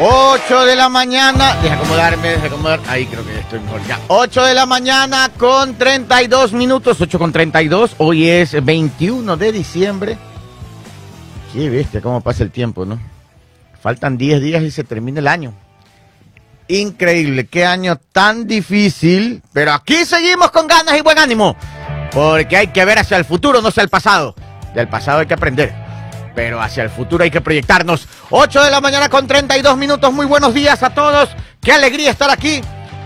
8 de la mañana, deja acomodarme, deja acomodar, ahí creo que estoy mejor ya. 8 de la mañana con 32 minutos, 8 con 32, hoy es 21 de diciembre. Qué bestia, cómo pasa el tiempo, ¿no? Faltan 10 días y se termina el año. Increíble, qué año tan difícil, pero aquí seguimos con ganas y buen ánimo, porque hay que ver hacia el futuro, no hacia el pasado. Del pasado hay que aprender pero hacia el futuro hay que proyectarnos. 8 de la mañana con 32 minutos. Muy buenos días a todos. Qué alegría estar aquí.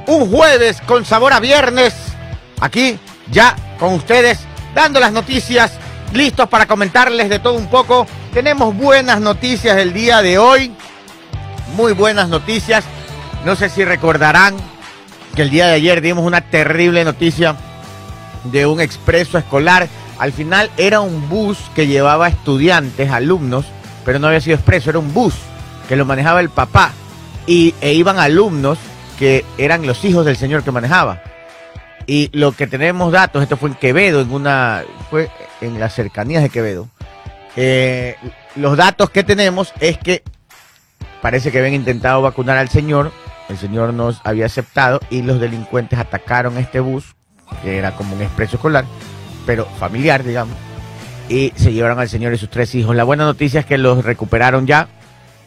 Un jueves con sabor a viernes. Aquí ya con ustedes dando las noticias. Listos para comentarles de todo un poco. Tenemos buenas noticias el día de hoy. Muy buenas noticias. No sé si recordarán que el día de ayer dimos una terrible noticia de un expreso escolar al final era un bus que llevaba estudiantes, alumnos, pero no había sido expreso, era un bus que lo manejaba el papá y, e iban alumnos que eran los hijos del señor que manejaba. Y lo que tenemos datos, esto fue en Quevedo, en una, fue en las cercanías de Quevedo. Eh, los datos que tenemos es que parece que habían intentado vacunar al señor, el señor nos había aceptado y los delincuentes atacaron este bus, que era como un expreso escolar, pero familiar, digamos, y se llevaron al señor y sus tres hijos. La buena noticia es que los recuperaron ya.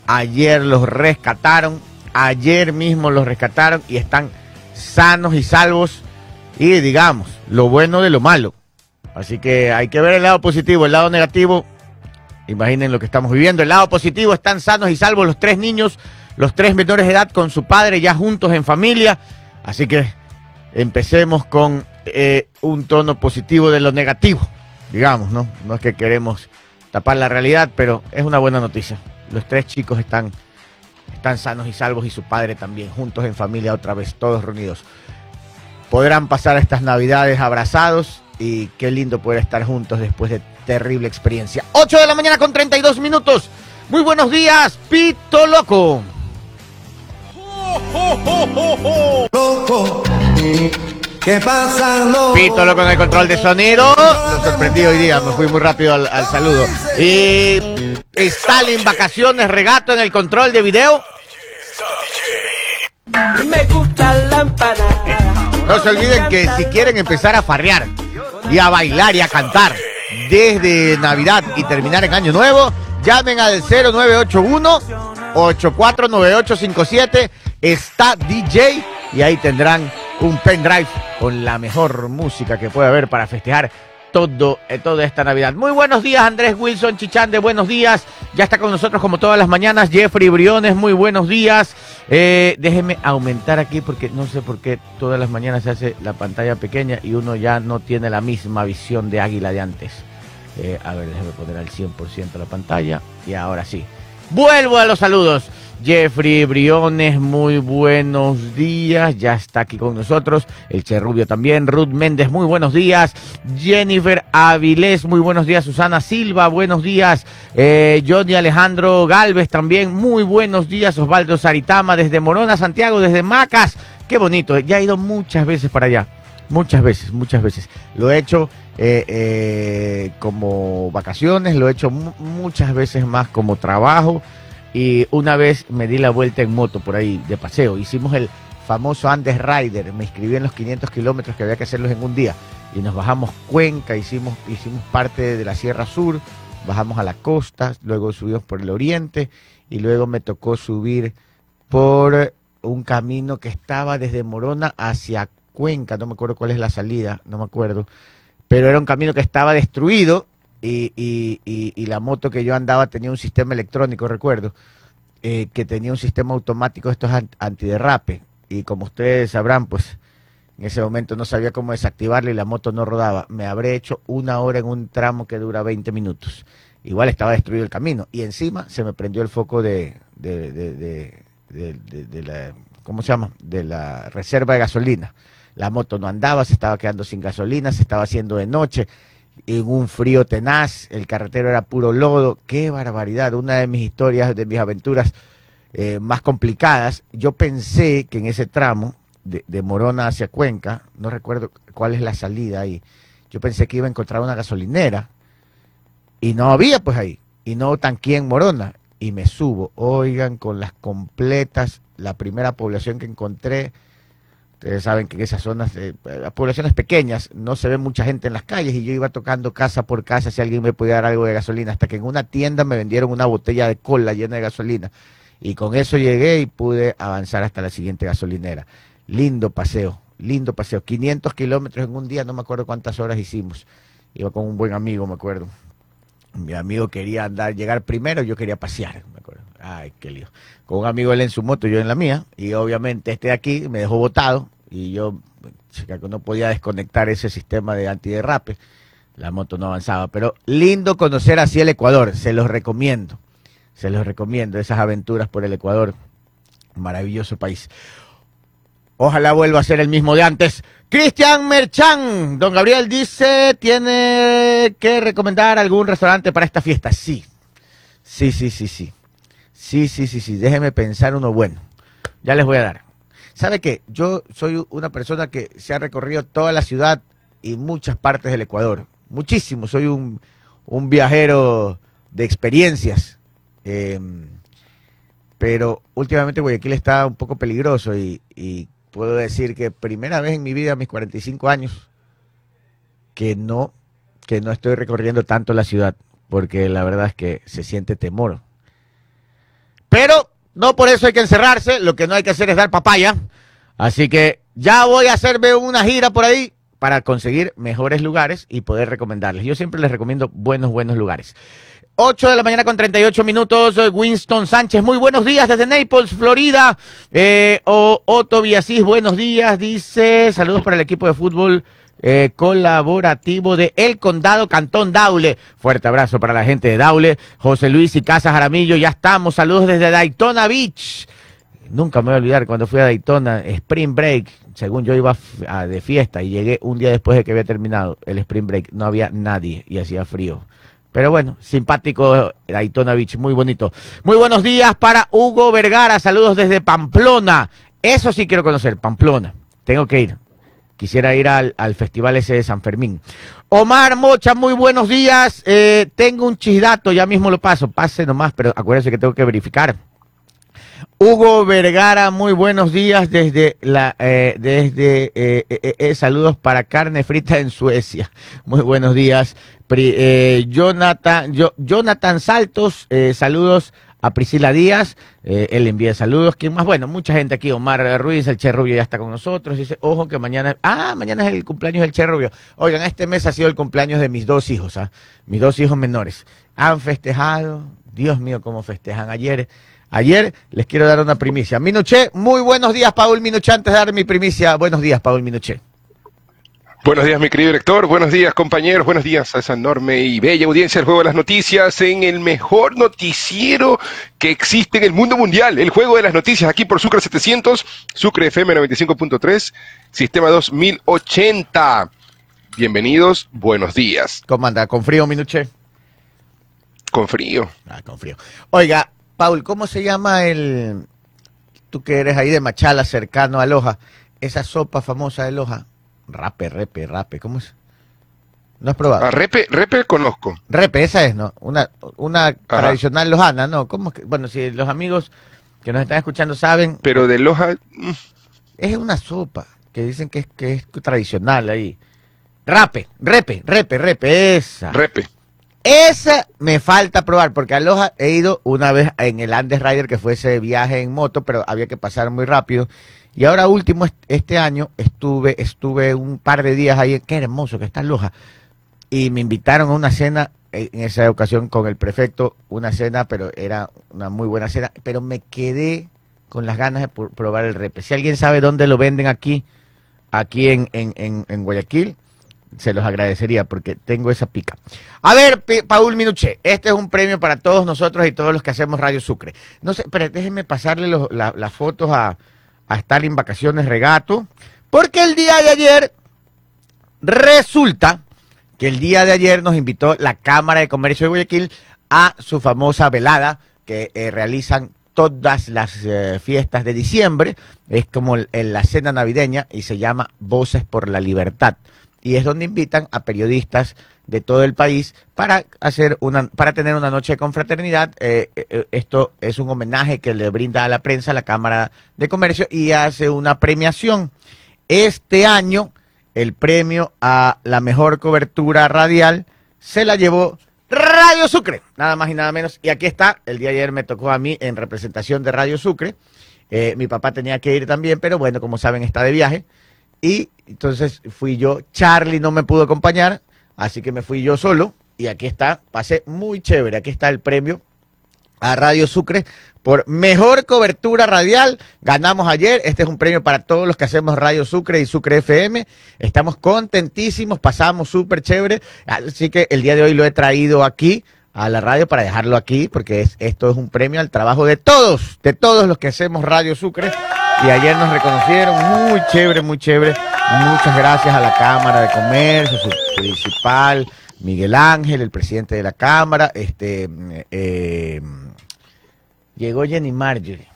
Ayer los rescataron, ayer mismo los rescataron y están sanos y salvos. Y digamos, lo bueno de lo malo. Así que hay que ver el lado positivo, el lado negativo. Imaginen lo que estamos viviendo. El lado positivo, están sanos y salvos los tres niños, los tres menores de edad con su padre ya juntos en familia. Así que empecemos con eh, un tono positivo de lo negativo, digamos, ¿no? No es que queremos tapar la realidad, pero es una buena noticia. Los tres chicos están, están sanos y salvos y su padre también, juntos en familia otra vez, todos reunidos. Podrán pasar estas navidades abrazados y qué lindo poder estar juntos después de terrible experiencia. 8 de la mañana con 32 minutos. Muy buenos días, Pito Loco. Loco. ¿Qué pasa, loco? Pito Loco en el control de sonido. Lo sorprendí hoy día, me fui muy rápido al, al saludo. Y Stalin Vacaciones Regato en el control de video. Me gusta la empanada. No se olviden que si quieren empezar a farrear y a bailar y a cantar desde Navidad y terminar en Año Nuevo, llamen al 0981 849857 está DJ y ahí tendrán un pendrive con la mejor música que puede haber para festejar todo, eh, toda esta Navidad. Muy buenos días, Andrés Wilson Chichán, de buenos días. Ya está con nosotros como todas las mañanas Jeffrey Briones, muy buenos días. Eh, déjeme aumentar aquí porque no sé por qué todas las mañanas se hace la pantalla pequeña y uno ya no tiene la misma visión de águila de antes. Eh, a ver, déjeme poner al 100% la pantalla y ahora sí. Vuelvo a los saludos. Jeffrey Briones, muy buenos días. Ya está aquí con nosotros. El Che Rubio también. Ruth Méndez, muy buenos días. Jennifer Avilés, muy buenos días. Susana Silva, buenos días. Eh, Johnny Alejandro Galvez también, muy buenos días. Osvaldo Saritama, desde Morona, Santiago, desde Macas. Qué bonito. Ya he ido muchas veces para allá. Muchas veces, muchas veces. Lo he hecho eh, eh, como vacaciones, lo he hecho mu- muchas veces más como trabajo. Y una vez me di la vuelta en moto por ahí de paseo. Hicimos el famoso Andes Rider. Me inscribí en los 500 kilómetros que había que hacerlos en un día. Y nos bajamos Cuenca, hicimos, hicimos parte de la Sierra Sur, bajamos a la costa, luego subimos por el oriente y luego me tocó subir por un camino que estaba desde Morona hacia Cuenca. No me acuerdo cuál es la salida, no me acuerdo. Pero era un camino que estaba destruido y, y- y- la moto que yo andaba tenía un sistema electrónico, recuerdo, eh, que tenía un sistema automático de estos an- antiderrape. Y como ustedes sabrán, pues en ese momento no sabía cómo desactivarlo y la moto no rodaba. Me habré hecho una hora en un tramo que dura 20 minutos. Igual estaba destruido el camino. Y encima se me prendió el foco de- de- de- de la, ¿cómo se llama? De la reserva de gasolina. La moto no andaba, se estaba quedando sin gasolina, se estaba haciendo de noche en un frío tenaz, el carretero era puro lodo, qué barbaridad, una de mis historias, de mis aventuras eh, más complicadas. Yo pensé que en ese tramo de, de Morona hacia Cuenca, no recuerdo cuál es la salida ahí, yo pensé que iba a encontrar una gasolinera y no había pues ahí, y no tanqué en Morona. y me subo. Oigan, con las completas, la primera población que encontré, ustedes saben que en esas zonas, eh, las poblaciones pequeñas, no se ve mucha gente en las calles y yo iba tocando casa por casa si alguien me podía dar algo de gasolina, hasta que en una tienda me vendieron una botella de cola llena de gasolina. Y con eso llegué y pude avanzar hasta la siguiente gasolinera. Lindo paseo, lindo paseo. 500 kilómetros en un día, no me acuerdo cuántas horas hicimos. Iba con un buen amigo, me acuerdo. Mi amigo quería andar, llegar primero, yo quería pasear. Ay, qué lío. Con un amigo él en su moto, yo en la mía, y obviamente este de aquí me dejó botado, y yo no podía desconectar ese sistema de antiderrape. La moto no avanzaba, pero lindo conocer así el Ecuador, se los recomiendo. Se los recomiendo, esas aventuras por el Ecuador. Maravilloso país. Ojalá vuelva a ser el mismo de antes. Cristian Merchan, don Gabriel dice, tiene que recomendar algún restaurante para esta fiesta. Sí, sí, sí, sí, sí. Sí, sí, sí, sí. Déjeme pensar uno bueno. Ya les voy a dar. ¿Sabe qué? Yo soy una persona que se ha recorrido toda la ciudad y muchas partes del Ecuador. Muchísimo. Soy un, un viajero de experiencias. Eh, pero últimamente Guayaquil está un poco peligroso y, y puedo decir que primera vez en mi vida, a mis 45 años, que no, que no estoy recorriendo tanto la ciudad, porque la verdad es que se siente temor. Pero no por eso hay que encerrarse, lo que no hay que hacer es dar papaya. Así que ya voy a hacerme una gira por ahí para conseguir mejores lugares y poder recomendarles. Yo siempre les recomiendo buenos, buenos lugares. 8 de la mañana con 38 minutos, Winston Sánchez, muy buenos días desde Naples, Florida. Eh, o, Otto Villasís, buenos días, dice, saludos para el equipo de fútbol eh, colaborativo de El Condado Cantón Daule. Fuerte abrazo para la gente de Daule. José Luis y Casas Jaramillo, ya estamos, saludos desde Daytona Beach. Nunca me voy a olvidar cuando fui a Daytona, Spring Break, según yo iba de fiesta y llegué un día después de que había terminado el Spring Break, no había nadie y hacía frío. Pero bueno, simpático Daytona Beach, muy bonito. Muy buenos días para Hugo Vergara, saludos desde Pamplona. Eso sí quiero conocer, Pamplona. Tengo que ir. Quisiera ir al, al festival ese de San Fermín. Omar Mocha, muy buenos días. Eh, tengo un chisdato, ya mismo lo paso. Pase nomás, pero acuérdense que tengo que verificar. Hugo Vergara, muy buenos días desde la eh, desde eh, saludos para carne frita en Suecia. Muy buenos días. Jonathan, Jonathan Saltos, saludos a Priscila Díaz, eh, él envía saludos. ¿Quién más? Bueno, mucha gente aquí. Omar Ruiz, el Che Rubio ya está con nosotros. Dice, ojo que mañana, ah, mañana es el cumpleaños del Che Rubio. Oigan, este mes ha sido el cumpleaños de mis dos hijos, ¿ah? mis dos hijos menores. Han festejado, Dios mío, cómo festejan ayer. Ayer les quiero dar una primicia. Minuché, muy buenos días, Paul Minuché. Antes de dar mi primicia, buenos días, Paul Minuché. Buenos días, mi querido director. Buenos días, compañeros. Buenos días a esa enorme y bella audiencia del Juego de las Noticias en el mejor noticiero que existe en el mundo mundial. El Juego de las Noticias aquí por Sucre 700, Sucre FM 95.3, Sistema 2080. Bienvenidos, buenos días. ¿Cómo anda? ¿Con frío, Minuché? Con frío. Ah, con frío. Oiga, Paul, ¿cómo se llama el... Tú que eres ahí de Machala, cercano a Loja, esa sopa famosa de Loja? Rape, repe, rape, ¿cómo es? ¿No has probado? A Repe, Repe conozco. Repe, esa es, ¿no? Una, una tradicional lojana, ¿no? ¿Cómo es que? Bueno, si los amigos que nos están escuchando saben, Pero de Loja, mm, es una sopa que dicen que es, que es tradicional ahí. Rape, repe, repe, repe, esa. Repe. Esa me falta probar, porque a Loja he ido una vez en el Andes Rider, que fue ese viaje en moto, pero había que pasar muy rápido. Y ahora último, est- este año, estuve, estuve un par de días ahí, qué hermoso que está Loja. Y me invitaron a una cena, eh, en esa ocasión con el prefecto, una cena, pero era una muy buena cena, pero me quedé con las ganas de probar el repe. Si alguien sabe dónde lo venden aquí, aquí en, en, en, Guayaquil, se los agradecería porque tengo esa pica. A ver, Paul Minuché, este es un premio para todos nosotros y todos los que hacemos Radio Sucre. No sé, pero déjenme pasarle los- la- las fotos a, a Stalin Vacaciones Regato, porque el día de ayer resulta que el día de ayer nos invitó la Cámara de Comercio de Guayaquil a su famosa velada que eh, realizan todas las eh, fiestas de diciembre. Es como el- el- la cena navideña y se llama Voces por la Libertad. y es donde invitan a periodistas de todo el país para hacer una, para tener una noche de confraternidad. Eh, eh, esto es un homenaje que le brinda a la prensa la Cámara de Comercio y hace una premiación. Este año, el premio a la mejor cobertura radial se la llevó Radio Sucre, nada más y nada menos. Y aquí está, el día de ayer me tocó a mí en representación de Radio Sucre. Eh, mi papá tenía que ir también, pero bueno, como saben, está de viaje. Y entonces fui yo, Charlie no me pudo acompañar, así que me fui yo solo. Y aquí está, pasé muy chévere. Aquí está el premio a Radio Sucre por mejor cobertura radial. Ganamos ayer. Este es un premio para todos los que hacemos Radio Sucre y Sucre FM. Estamos contentísimos, pasamos súper chévere. Así que el día de hoy lo he traído aquí a la radio para dejarlo aquí, porque es, esto es un premio al trabajo de todos, de todos los que hacemos Radio Sucre. Y ayer nos reconocieron, muy chévere, muy chévere. Muchas gracias a la Cámara de Comercio, su principal, Miguel Ángel, el presidente de la Cámara, este, eh, llegó Jenny Marjorie,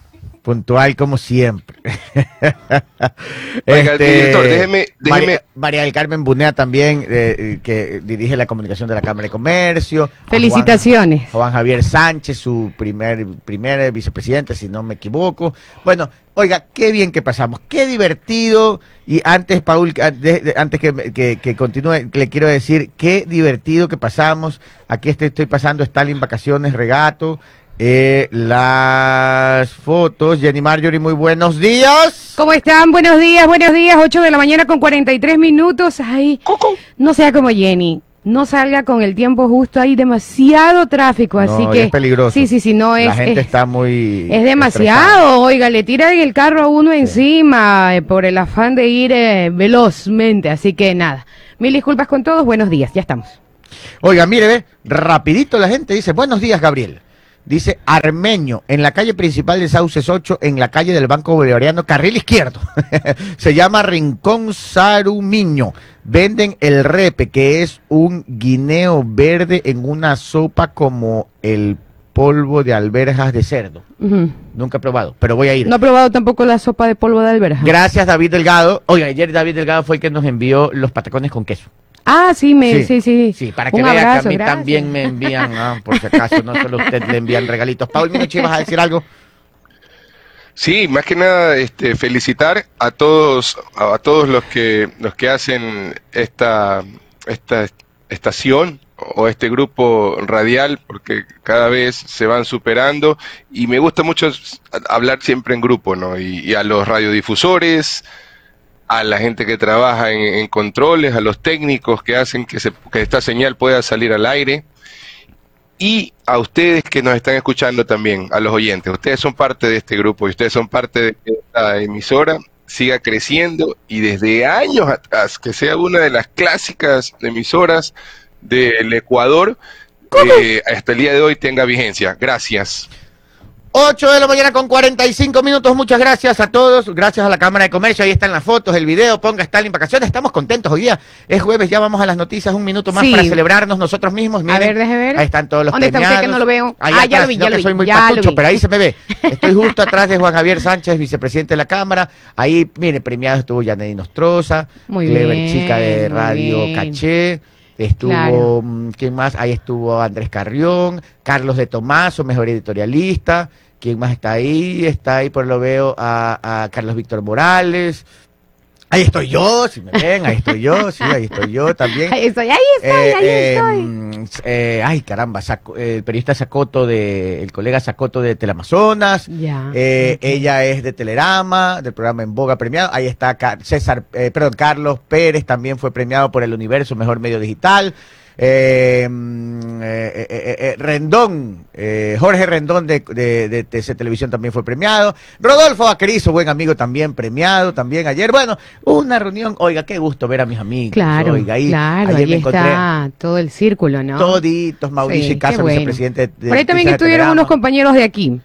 puntual como siempre. Oiga, director, déjeme- déjeme- María, María del Carmen Bunea también, eh, que dirige la comunicación de la Cámara de Comercio. Juan- Felicitaciones. Juan Javier Sánchez, su primer, primer vicepresidente, si no me equivoco. Bueno, oiga, qué bien que pasamos, qué divertido. Y antes, Paul, antes que, que- que continúe, le quiero decir, qué divertido que pasamos. Aquí estoy, estoy pasando Stalin Vacaciones Regato. Eh, las fotos, Jenny Marjorie, muy buenos días. ¿Cómo están? Buenos días, buenos días. 8 de la mañana con 43 minutos. Ay, no sea como Jenny. No salga con el tiempo justo. Hay demasiado tráfico, así No, que. es peligroso. Sí, sí, sí, no es. La gente es, está muy. es demasiado. Oiga, le tiran el carro a uno encima eh, por el afán de ir eh, velozmente. Así que nada. Mil disculpas con todos. Buenos días. Ya estamos. Oiga, mire, ve, rapidito la gente dice, buenos días, Gabriel. Dice Armeño, en la calle principal de Sauces 8, en la calle del Banco Bolivariano, carril izquierdo. Se llama Rincón Sarumiño. Venden el repe, que es un guineo verde en una sopa como el polvo de alberjas de cerdo. Nunca he probado, pero voy a ir. No he probado tampoco la sopa de polvo de alberja. Gracias, David Delgado. Oiga, ayer David Delgado fue el que nos envió los patacones con queso. Ah, sí, me, sí, sí. Sí, para que Un vea que a mí gracias. también me envían, ah, por si acaso, no solo usted le envían regalitos. Paul Minuchi, ¿vas a decir algo? Sí, más que nada, este, felicitar a todos, a, a todos los que, los que hacen esta, esta estación o este grupo radial, porque cada vez se van superando y me gusta mucho hablar siempre en grupo, ¿no? Y, y a los radiodifusores, a la gente que trabaja en, en controles, a los técnicos que hacen que, se- que esta señal pueda salir al aire y a ustedes que nos están escuchando también, a los oyentes. Ustedes son parte de este grupo y ustedes son parte de que esta emisora siga creciendo y desde años atrás, que sea una de las clásicas emisoras del Ecuador, eh, hasta el día de hoy tenga vigencia. Gracias. 8 de la mañana con 45 minutos. Muchas gracias a todos. Gracias a la Cámara de Comercio. Ahí están las fotos, el video. Ponga Stalin Vacaciones. Estamos contentos hoy día. Es jueves. Ya vamos a las noticias. Un minuto más Sí. para celebrarnos nosotros mismos. Miren, ver, deje ver. Ahí están todos los ¿Dónde está usted premiados. que no lo veo? Ahí Ah, ya atrás, lo vi, no ya lo que vi, soy muy patucho, pero ahí se me ve. Estoy justo atrás de Juan Javier Sánchez, vicepresidente de la Cámara. Ahí, mire, premiado estuvo Yanedi Nostroza. Muy Clever bien, Chica de Radio bien. Caché. Estuvo, Claro. mm, ¿quién más? Ahí estuvo Andrés Carrión, Carlos de Tomaso, mejor editorialista. ¿Quién más está ahí? Está ahí, por lo veo, a, a Carlos Víctor Morales. Ahí estoy yo, si me ven, ahí estoy yo, sí, ahí estoy yo también. Ahí estoy, ahí estoy, Eh, ahí eh, estoy. mm, eh, ay, caramba, Saco- el periodista Sacoto de, el colega Sacoto de Teleamazonas. Ya. Eh. Ella es de Telerama, del programa En Boga premiado. Ahí está Ca- César, eh, perdón, Carlos Pérez también fue premiado por el Universo Mejor Medio Digital. Eh, mm, eh, eh, eh, Rendón, Jorge Rendón de, de, de TC Televisión también fue premiado. Rodolfo Vaquerizo, buen amigo, también premiado, también ayer. Bueno, una reunión, oiga, qué gusto ver a mis amigos. Claro, oiga, ahí, claro, ayer ahí me encontré está todo el círculo, ¿no? toditos, Mauricio Sí, y Casa, bueno. vicepresidente de Por ahí también estuvieron unos compañeros de aquí.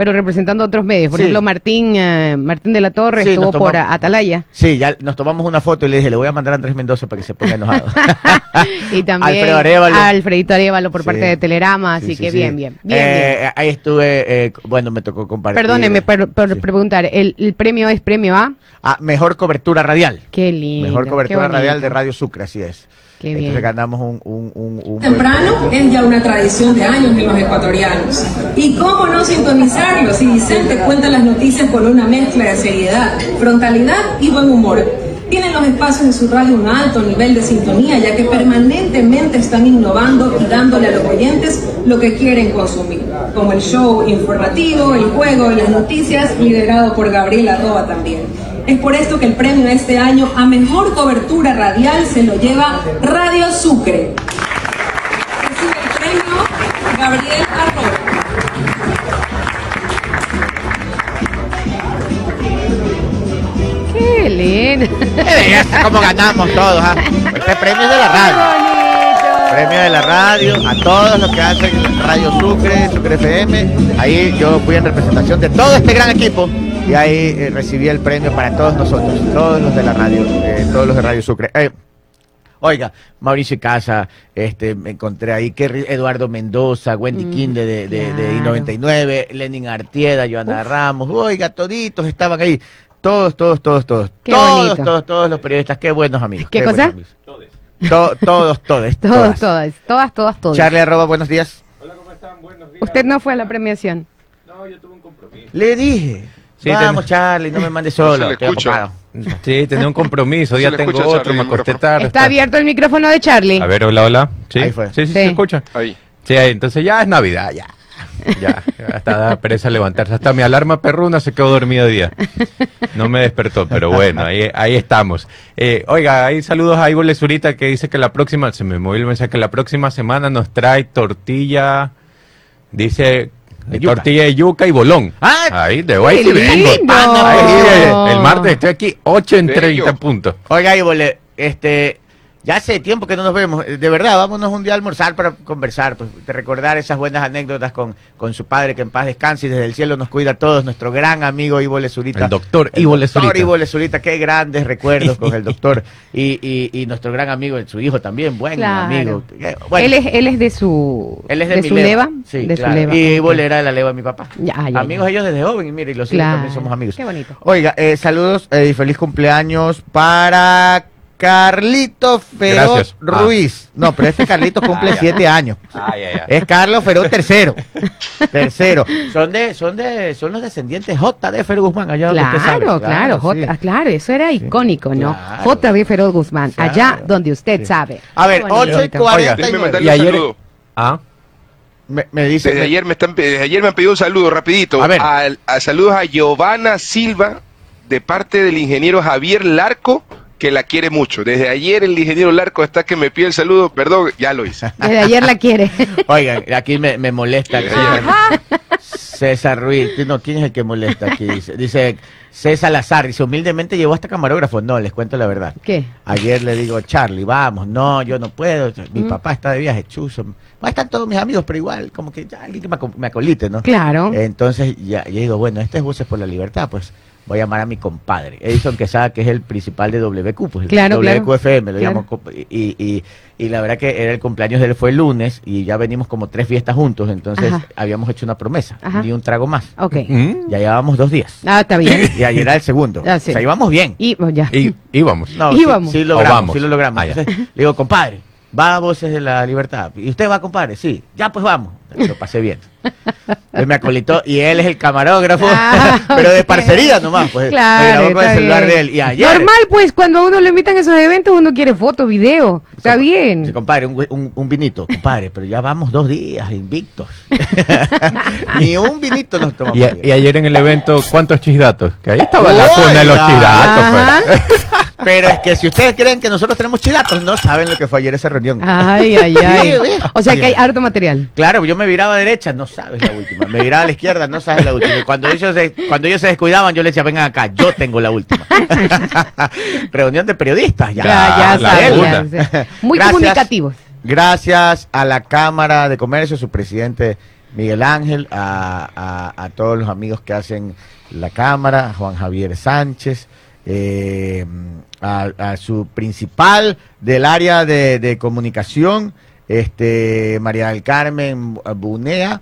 Pero representando otros medios. Por Sí. ejemplo, Martín, eh, Martín de la Torre Sí, estuvo nos por tomamos- Atalaya. Sí, ya nos tomamos una foto y le dije, le voy a mandar a Andrés Mendoza para que se ponga enojado. y también Alfredo Arévalo. Alfredito Arévalo por Sí. parte de Telerama, así Sí, sí, que bien, bien. Bien, Eh, bien. Ahí estuve, eh, bueno, me tocó compartir. Perdóneme por, preguntar, ¿el, el premio es premio A? Ah, mejor cobertura radial. Qué lindo. Mejor cobertura radial de Radio Sucre, así es. Qué Entonces bien. ganamos un... un, un, un Temprano es ya una tradición de años en los ecuatorianos. ¿Y cómo no sintonizarlo si Vicente cuenta las noticias con una mezcla de seriedad, frontalidad y buen humor? Tienen los espacios de su radio un alto nivel de sintonía, ya que permanentemente están innovando y dándole a los oyentes lo que quieren consumir, como el show informativo, el juego y las noticias, liderado por Gabriela Roa también. Es por esto que el premio este año a mejor cobertura radial se lo lleva Radio Sucre. Recibe el premio Gabriel Arroyo. Qué lindo. ¿Cómo ganamos todos? ah? Este premio es de la radio. Premio de la radio, a todos los que hacen Radio Sucre, Sucre FM. Ahí yo fui en representación de todo este gran equipo y ahí eh, recibí el premio para todos nosotros, todos los de la radio, eh, todos los de Radio Sucre. Eh, Oiga, Mauricio Casa, este, me encontré ahí, que ri- Eduardo Mendoza, Wendy Mm, Quinde de, de, de claro. I-99, Lenin Artieda, Joana Ramos, oiga, toditos estaban ahí. Todos, todos, todos, todos. Qué todos, bonito. todos, todos los periodistas. Qué buenos amigos. ¿Qué buenos cosa? amigos. To- todos, todos. Todos, todas. todas, todas, todas. Charlie arroba, buenos días. Usted no fue a la premiación. Le dije. Sí, Vamos, ten- Charlie, no me mandes No se solo. le estoy escucha. ocupado. Sí, tenía un compromiso. Se Ya tengo escucha, otro, Charlie, me acosté tarde. Está abierto el micrófono de Charlie. A ver, hola, hola. Sí, Ahí fue. sí, sí, Sí. se escucha. Ahí. Sí, ahí, entonces ya es Navidad, ya. Ya, hasta da pereza levantarse. Hasta mi alarma perruna se quedó dormida día. No me despertó, pero bueno, ahí, ahí estamos. Eh, oiga, hay saludos a Ivo Lesurita que dice que la próxima, se me movió el mensaje, que la próxima semana nos trae tortilla, dice Yuca. tortilla de yuca y bolón. Ah, ahí, de ¡Qué sí vengo. Ahí, eh, el martes estoy aquí 8 en Bello. 30 puntos. Oiga, Ivo, este, ya hace tiempo que no nos vemos. De verdad, vámonos un día a almorzar para conversar, pues, de recordar esas buenas anécdotas con, con su padre, que en paz descanse y desde el cielo nos cuida a todos. Nuestro gran amigo Ivo Lesurita. El doctor El Ivo doctor. Ivo Lesurita, qué grandes recuerdos con el doctor. Y, y, y nuestro gran amigo, su hijo también, buen Claro. amigo. Eh, bueno, Él, es, él es de su, Él es de, su leva. Sí, de claro. su leva. Y Ivo le era de la leva de mi papá. Ya, ya, amigos ya. ellos desde joven y mire, y los hijos Claro. también somos amigos. Qué bonito. Oiga, eh, saludos eh, y feliz cumpleaños para Carlito Feroz Gracias. Ah. Ruiz. No, pero este Carlito cumple siete años. Ay. Es Carlos Feroz tercero. tercero. Son de, son de, son los descendientes J de Feroz Guzmán, allá donde usted sabe. Claro, claro, J, sí. ah, claro, eso era icónico, ¿no? claro. J. de Feroz Guzmán, Claro. allá donde usted Sí. sabe. A ver. 8 y 49. Déjeme mandarle Y un ayer- saludo. Ah, Me, me dice. Desde me- ayer me están desde ayer me han pedido un saludo rapidito. A ver. A saludos a Giovanna Silva de parte del ingeniero Javier Larco que la quiere mucho. Desde ayer el ingeniero Larco está que me pide el saludo, perdón, ya lo hice. Desde ayer la quiere. Oigan, aquí me, me molesta. César Ruiz, no, ¿quién es el que molesta aquí? Dice, dice César Lazar, dice, humildemente llevó hasta camarógrafo. No, les cuento la verdad. ¿Qué? Ayer le digo, Charlie, vamos, no, yo no puedo. Mi Mm. papá está de viaje, chuzo. Ahí están todos mis amigos, pero igual, como que ya alguien que me, aco- me acolite, ¿no? Claro. Entonces, ya, yo digo, bueno, este es Voces por la Libertad, pues voy a llamar a mi compadre, Edison Quesada, que es el principal de WQ, pues el Claro, claro. WQFM, lo llamo. Y, y, y la verdad que era el cumpleaños de él fue el lunes y ya venimos como tres fiestas juntos, entonces Ajá. habíamos hecho una promesa, Ajá. ni un trago más. Ok. mm, Ya llevábamos dos días. Ah, está bien. Y ayer era el segundo. Ah, sí. O sea, íbamos bien. Y oh, ya. y, vamos. No, Y sí, logramos, lo logramos. Ah. Entonces, le digo, compadre, va a Voces de la Libertad. ¿Y usted va, compadre? Sí. Ya, pues vamos. Lo pasé bien. Él me acolitó y él es el camarógrafo, Ah, pero de parcería nomás. Pues, Claro, me grabó con el está celular bien. de él. Y ayer, Normal, pues, cuando a uno le invitan a esos eventos, uno quiere foto, video. Está Sí, bien. compadre, un, un, un vinito, compadre, pero ya vamos dos días invictos. Ni un vinito nos tomamos. Y, a- ayer. y ayer en el evento, ¿cuántos chisdatos? Que ahí estaba la cuna de los chisdatos. Pero es que si ustedes creen que nosotros tenemos chilatos, no saben lo que fue ayer esa reunión. Ay, ay, ay. Sí. O sea que hay harto material. Claro, yo me viraba a derecha, no sabes la última. Me viraba a la izquierda, no sabes la última. Y cuando ellos se, cuando ellos se descuidaban, yo les decía, vengan acá, yo tengo la última. Reunión de periodistas, ya. Ya, ya Muy Gracias. comunicativos. Gracias a la Cámara de Comercio, su presidente Miguel Ángel, a, a- a todos los amigos que hacen la cámara, Juan Javier Sánchez, eh, a, a su principal del área de, de comunicación, este María del Carmen Bunea.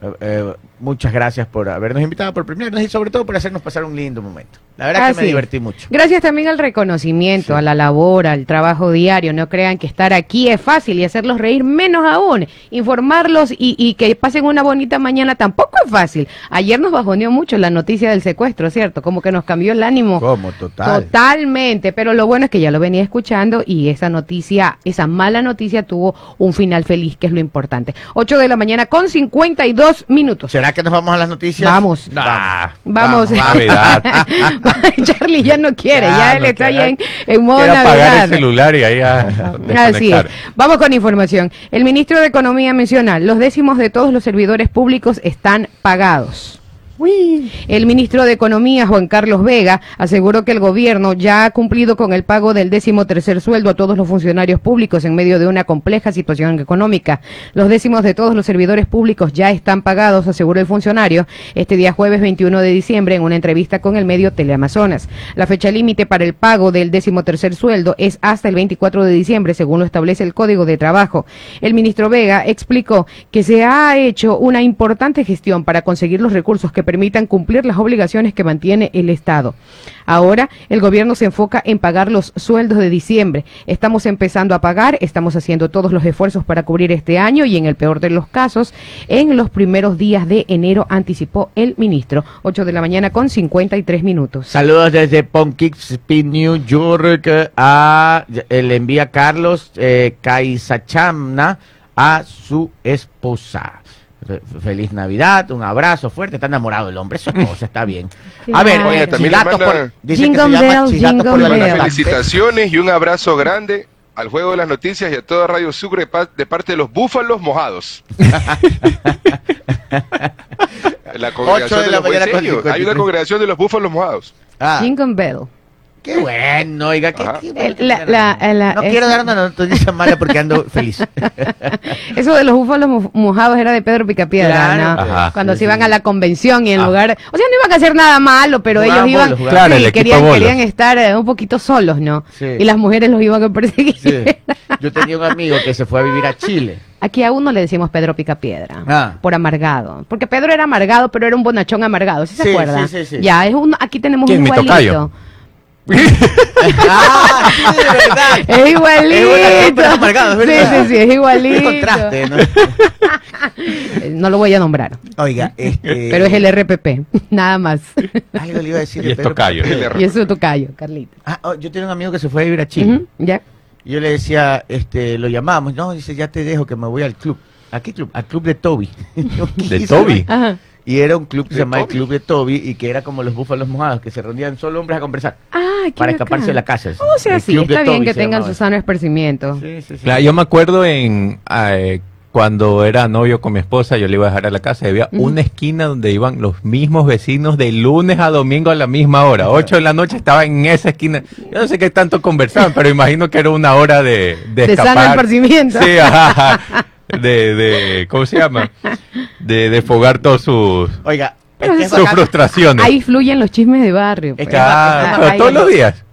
Eh, eh, muchas gracias por habernos invitado, por premiarnos y sobre todo por hacernos pasar un lindo momento. La verdad que me es. divertí mucho. Gracias también al reconocimiento, a la labor, al trabajo diario. No crean que estar aquí es fácil y hacerlos reír menos aún. Informarlos y, y que pasen una bonita mañana tampoco es fácil. Ayer nos bajoneó mucho la noticia del secuestro, ¿cierto? Como que nos cambió el ánimo. Como total. Totalmente, pero lo bueno es que ya lo venía escuchando y esa noticia, esa mala noticia tuvo un final feliz, que es lo importante. 8 de la mañana con 52 minutos. ¿Será que nos vamos a las noticias? Vamos. Nah, Vamos. Navidad. Charlie ya no quiere, Ya ya él no está ahí quiere. en, en modo Quiero apagar Navidad. el celular y ahí a Así es. Vamos con información. El ministro de Economía menciona, los décimos de todos los servidores públicos están pagados. El ministro de Economía, Juan Carlos Vega, aseguró que el gobierno ya ha cumplido con el pago del décimo tercer sueldo a todos los funcionarios públicos en medio de una compleja situación económica. Los décimos de todos los servidores públicos ya están pagados, aseguró el funcionario este día jueves 21 de diciembre en una entrevista con el medio Teleamazonas. La fecha límite para el pago del décimo tercer sueldo es hasta el 24 de diciembre, según lo establece el Código de Trabajo. El ministro Vega explicó que se ha hecho una importante gestión para conseguir los recursos que permitan cumplir las obligaciones que mantiene el Estado. Ahora el gobierno se enfoca en pagar los sueldos de diciembre. Estamos empezando a pagar, estamos haciendo todos los esfuerzos para cubrir este año y en el peor de los casos, en los primeros días de enero, anticipó el ministro. 8 de la mañana con 53 minutos. Saludos desde Poughkeepsie, New York. A, eh, le envía Carlos eh, Kaisachamna a su esposa. Fe- Feliz Navidad, un abrazo fuerte. Está enamorado el hombre, su esposa está bien. A ver, Claro. oye, También por, dice que se llama por la. Navidad. Felicitaciones y un abrazo grande al Juego de las Noticias y a toda Radio Sucre de pa- de parte de los Búfalos Mojados. la congregación de de la los, ¿en mañana? Hay 53. una congregación de los Búfalos Mojados. Ah, Jingle Bell. Qué bueno, oiga, qué, qué bueno que la- me la- No es- quiero dar una noticia mala porque ando feliz. Eso de los búfalos mo- mojados era de Pedro Picapiedra, Claro, ¿no? pues. Ajá. Cuando Sí, se iban sí. a la convención y en Ah. lugar, o sea, no iban a hacer nada malo, pero Jugaban ellos iban, bolos. Claro, sí, el equipo querían, querían estar eh, un poquito solos, ¿no? Sí. Y las mujeres los iban a perseguir. Sí. Yo tenía un amigo que se fue a vivir a Chile. Aquí a uno le decimos Pedro Picapiedra, Ah. por amargado, porque Pedro era amargado, pero era un bonachón amargado, ¿sí se acuerda? sí, sí, sí. Ya, es un, aquí tenemos ¿Quién, un mi igualito. Tocayo? ah, sí, de verdad. Es igualito. Es pero es amargado, es verdad. Sí, sí, sí, es igualito. Contraste, ¿no? No lo voy a nombrar, Oiga, este... pero es el RPP, nada más. Algo le iba a decir. Y es tocayo. Y eso tu callo, Carlita. Ah, oh, yo tenía un amigo que se fue a vivir a Chile. Ujú, ¿Ya? Y yo le decía, este, lo llamamos. No, dice, ya te dejo que me voy al club. ¿A qué club? Al club de Toby. Yo, ¿qué ¿De? Toby? Ajá. Y era un club que se ¿De llamaba el? Club de Toby y que era como los búfalos mojados, que se reunían solo hombres a conversar Ah, qué para bacán. escaparse de la casa. O sea, El sí, está bien Toby que tengan su sano esparcimiento. Sí, sí, sí. Claro, yo me acuerdo en eh, cuando era novio con mi esposa, yo le iba a dejar a la casa y había una esquina donde iban los mismos vecinos de lunes a domingo a la misma hora. Ocho de la noche estaba en esa esquina. Yo no sé qué tanto conversaban, pero imagino que era una hora de, de, De sano esparcimiento. Sí, ajá, ajá. De, de, ¿cómo se llama? De desfogar todas sus, Oiga, Pero es que es sus frustraciones. Ahí fluyen los chismes de barrio. Es pues. Ah, todos los días.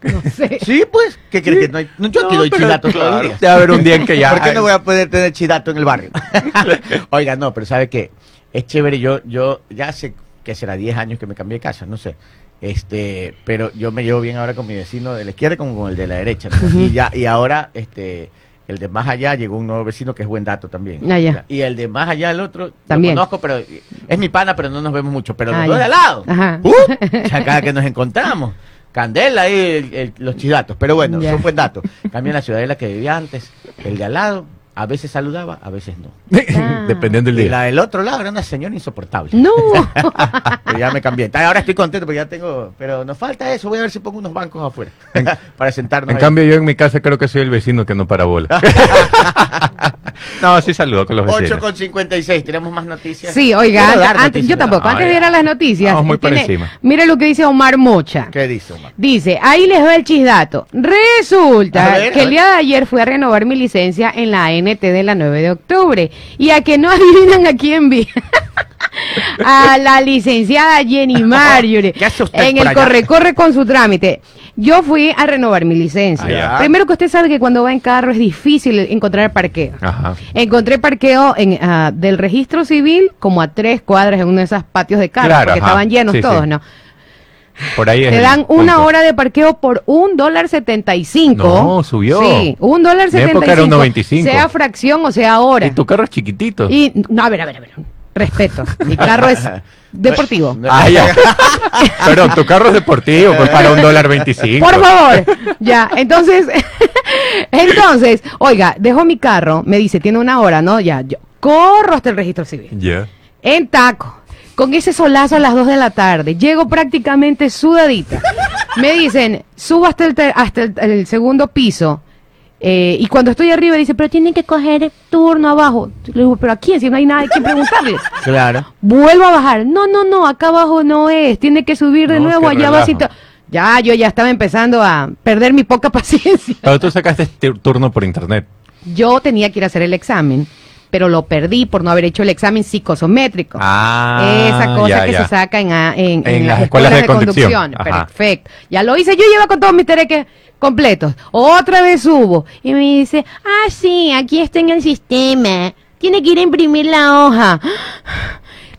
No sé. Sí, pues, ¿qué crees que no hay? No, yo aquí No, doy pero chidatos todos los días. Debe haber un día en que ya. ¿Por qué no voy a poder tener chidato en el barrio? Oiga, no, pero ¿sabe qué? Es chévere, yo, yo ya hace, que será 10 años que me cambié de casa, no sé. Este, pero yo me llevo bien ahora con mi vecino de la izquierda como con el de la derecha. ¿no? Y ya, y ahora, este, el de más allá llegó un nuevo vecino que es buen dato también. Ah. Y el de más allá, el otro, También. lo conozco, pero es mi pana, pero no nos vemos mucho. Pero Ah, los dos ya. de al lado. Ajá. ¡uh! O sea, cada que nos encontramos. Candela el- el- los chidatos. Pero bueno, Ya. son buen dato. Cambio en la ciudadela que vivía antes, el de al lado, a veces saludaba, a veces no. Ah. Dependiendo del Y día. la del otro lado era una señora insoportable. No. Pero ya me cambié. Ahora estoy contento porque ya tengo. Pero nos falta eso. Voy a ver si pongo unos bancos afuera. para sentarnos. En ahí. cambio, yo en mi casa creo que soy el vecino que no para bola. No, sí saludo con los 8 vecinos. con 56, tenemos más noticias. Sí, oiga, antes, noticias, yo tampoco, ¿no? antes de ir a las noticias. Vamos muy por tiene- encima. Mira lo que dice Omar Mocha. ¿Qué dice, Omar? Dice, ahí les va el chisdato. Resulta ver, que el día de ayer fui a renovar mi licencia en la ANT de la 9 de octubre. Y a que no adivinan a quién vi. a la licenciada Jenny Marjorie. ¿Qué hace usted en el corre-corre con su trámite. Yo fui a renovar mi licencia. Ah. Primero que usted sabe que cuando va en carro es difícil encontrar parqueo. Ajá. Encontré parqueo en, ah, del registro civil como a tres cuadras en uno de esos patios de carro, Claro, porque ajá. estaban llenos Sí, todos, sí. ¿no? Por ahí es Te el dan una punto. hora de parqueo por un dólar setenta y cinco. No, subió. Sí, un dólar setenta época y era cinco. 1.25. Sea fracción o sea hora. Y tu carro es chiquitito. Y, no, a ver, a ver, a ver. Respeto. Mi carro es deportivo. Ah, ya. Perdón, tu carro es deportivo, pues para un dólar veinticinco. Por favor. Ya, entonces, entonces, oiga, dejo mi carro, me dice, tiene una hora, ¿no? Ya, yo corro hasta el registro civil. Ya. En taco, con ese solazo a las 2 de la tarde, llego prácticamente sudadita. Me dicen, subo hasta el, hasta el, el segundo piso. eh, y cuando estoy arriba dice, pero tienen que coger turno abajo. Le digo, pero ¿a quién? Si no hay nada que preguntarle. Claro. Vuelvo a bajar. No, no, no, acá abajo no es. Tiene que subir de No, nuevo allá abajito. Ya, yo ya estaba empezando a perder mi poca paciencia. Pero tú sacaste turno por internet. Yo tenía que ir a hacer el examen, pero lo perdí por no haber hecho el examen psicosométrico. Ah, Esa cosa ya, que ya. se saca en, a- en, En en las las escuelas escuelas, de de, conducción. Perfecto. Ya lo hice, yo llevo con todos mis tereques completos. Otra vez subo y me dice, ah, sí, aquí está en el sistema. Tiene que ir a imprimir la hoja.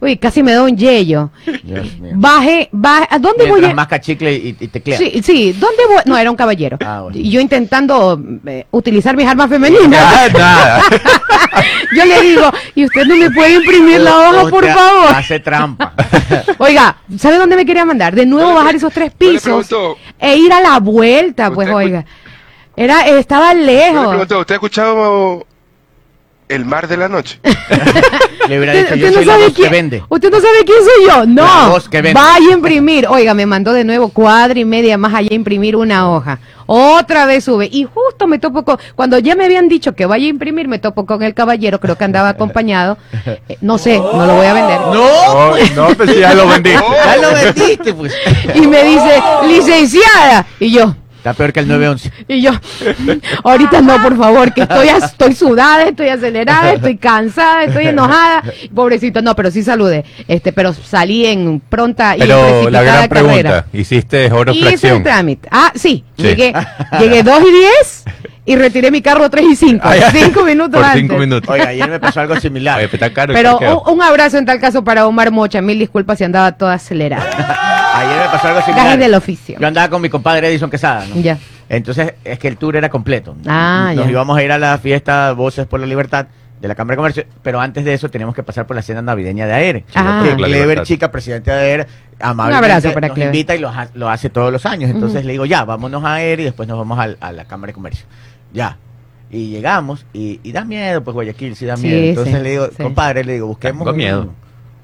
Uy, casi me da un yello. Dios mío. Baje, baje. ¿A dónde voy a...? masca chicle y, y teclea. Sí, sí, ¿dónde voy? No, era un caballero. Ah, bueno. Y yo intentando eh, utilizar mis armas femeninas. Ah, nada. Yo le digo, ¿y usted no me puede imprimir la hoja, por favor? Hace trampa. Oiga, ¿sabe dónde me quería mandar? De nuevo bajar esos tres pisos e ir a la vuelta, pues, oiga. Era, estaba lejos. ¿usted ha escuchado El Mar de la Noche? Le hubiera Usted, dicho, yo soy no la sabe voz que quién, vende. usted no sabe quién soy yo. La No. voz que vende. Vaya a imprimir. Oiga, me mandó de nuevo cuadra y media más allá a imprimir una hoja. Otra vez sube. Y justo me topo con. Cuando ya me habían dicho que vaya a imprimir, me topo con el caballero. Creo que andaba acompañado. Eh, no sé, no lo voy a vender. No, Oh, no, pues sí, ya lo vendí. ya lo vendiste, pues. Y me dice, licenciada. Y yo. Está peor que el 911. Y yo, ahorita no, por favor, que estoy, estoy sudada, estoy acelerada, estoy cansada, estoy enojada. Pobrecito, no, pero sí saludé. Este, pero salí en pronta y Pero la gran pregunta, carrera. ¿hiciste oro Hice el trámite. Ah, sí, Sí. Llegué, llegué 2 y 10 y retiré mi carro 3 y 5. Ah, ya. 5 minutos Por antes. cinco minutos. Oiga, ayer me pasó algo similar. Oye, pero caro un, un abrazo en tal caso para Omar Mocha. Mil disculpas si andaba toda acelerada. Ayer me pasó algo similar. Gajes del oficio. Yo andaba con mi compadre Edison Quesada, ¿no? Ya. Entonces, es que el tour era completo. Ah, Nos ya. íbamos a ir a la fiesta Voces por la Libertad de la Cámara de Comercio, pero antes de eso teníamos que pasar por la cena navideña de AER. Ah. Clever, chica, presidente de AER, amablemente Un abrazo para nos Clever. invita y lo, ha- lo hace todos los años. Entonces le digo, ya, vámonos a AER y después nos vamos a, la Cámara de Comercio. Ya. Y llegamos y, y da miedo, pues Guayaquil sí da Sí, miedo. Entonces sí, le digo, sí. compadre, le digo, busquemos un, miedo.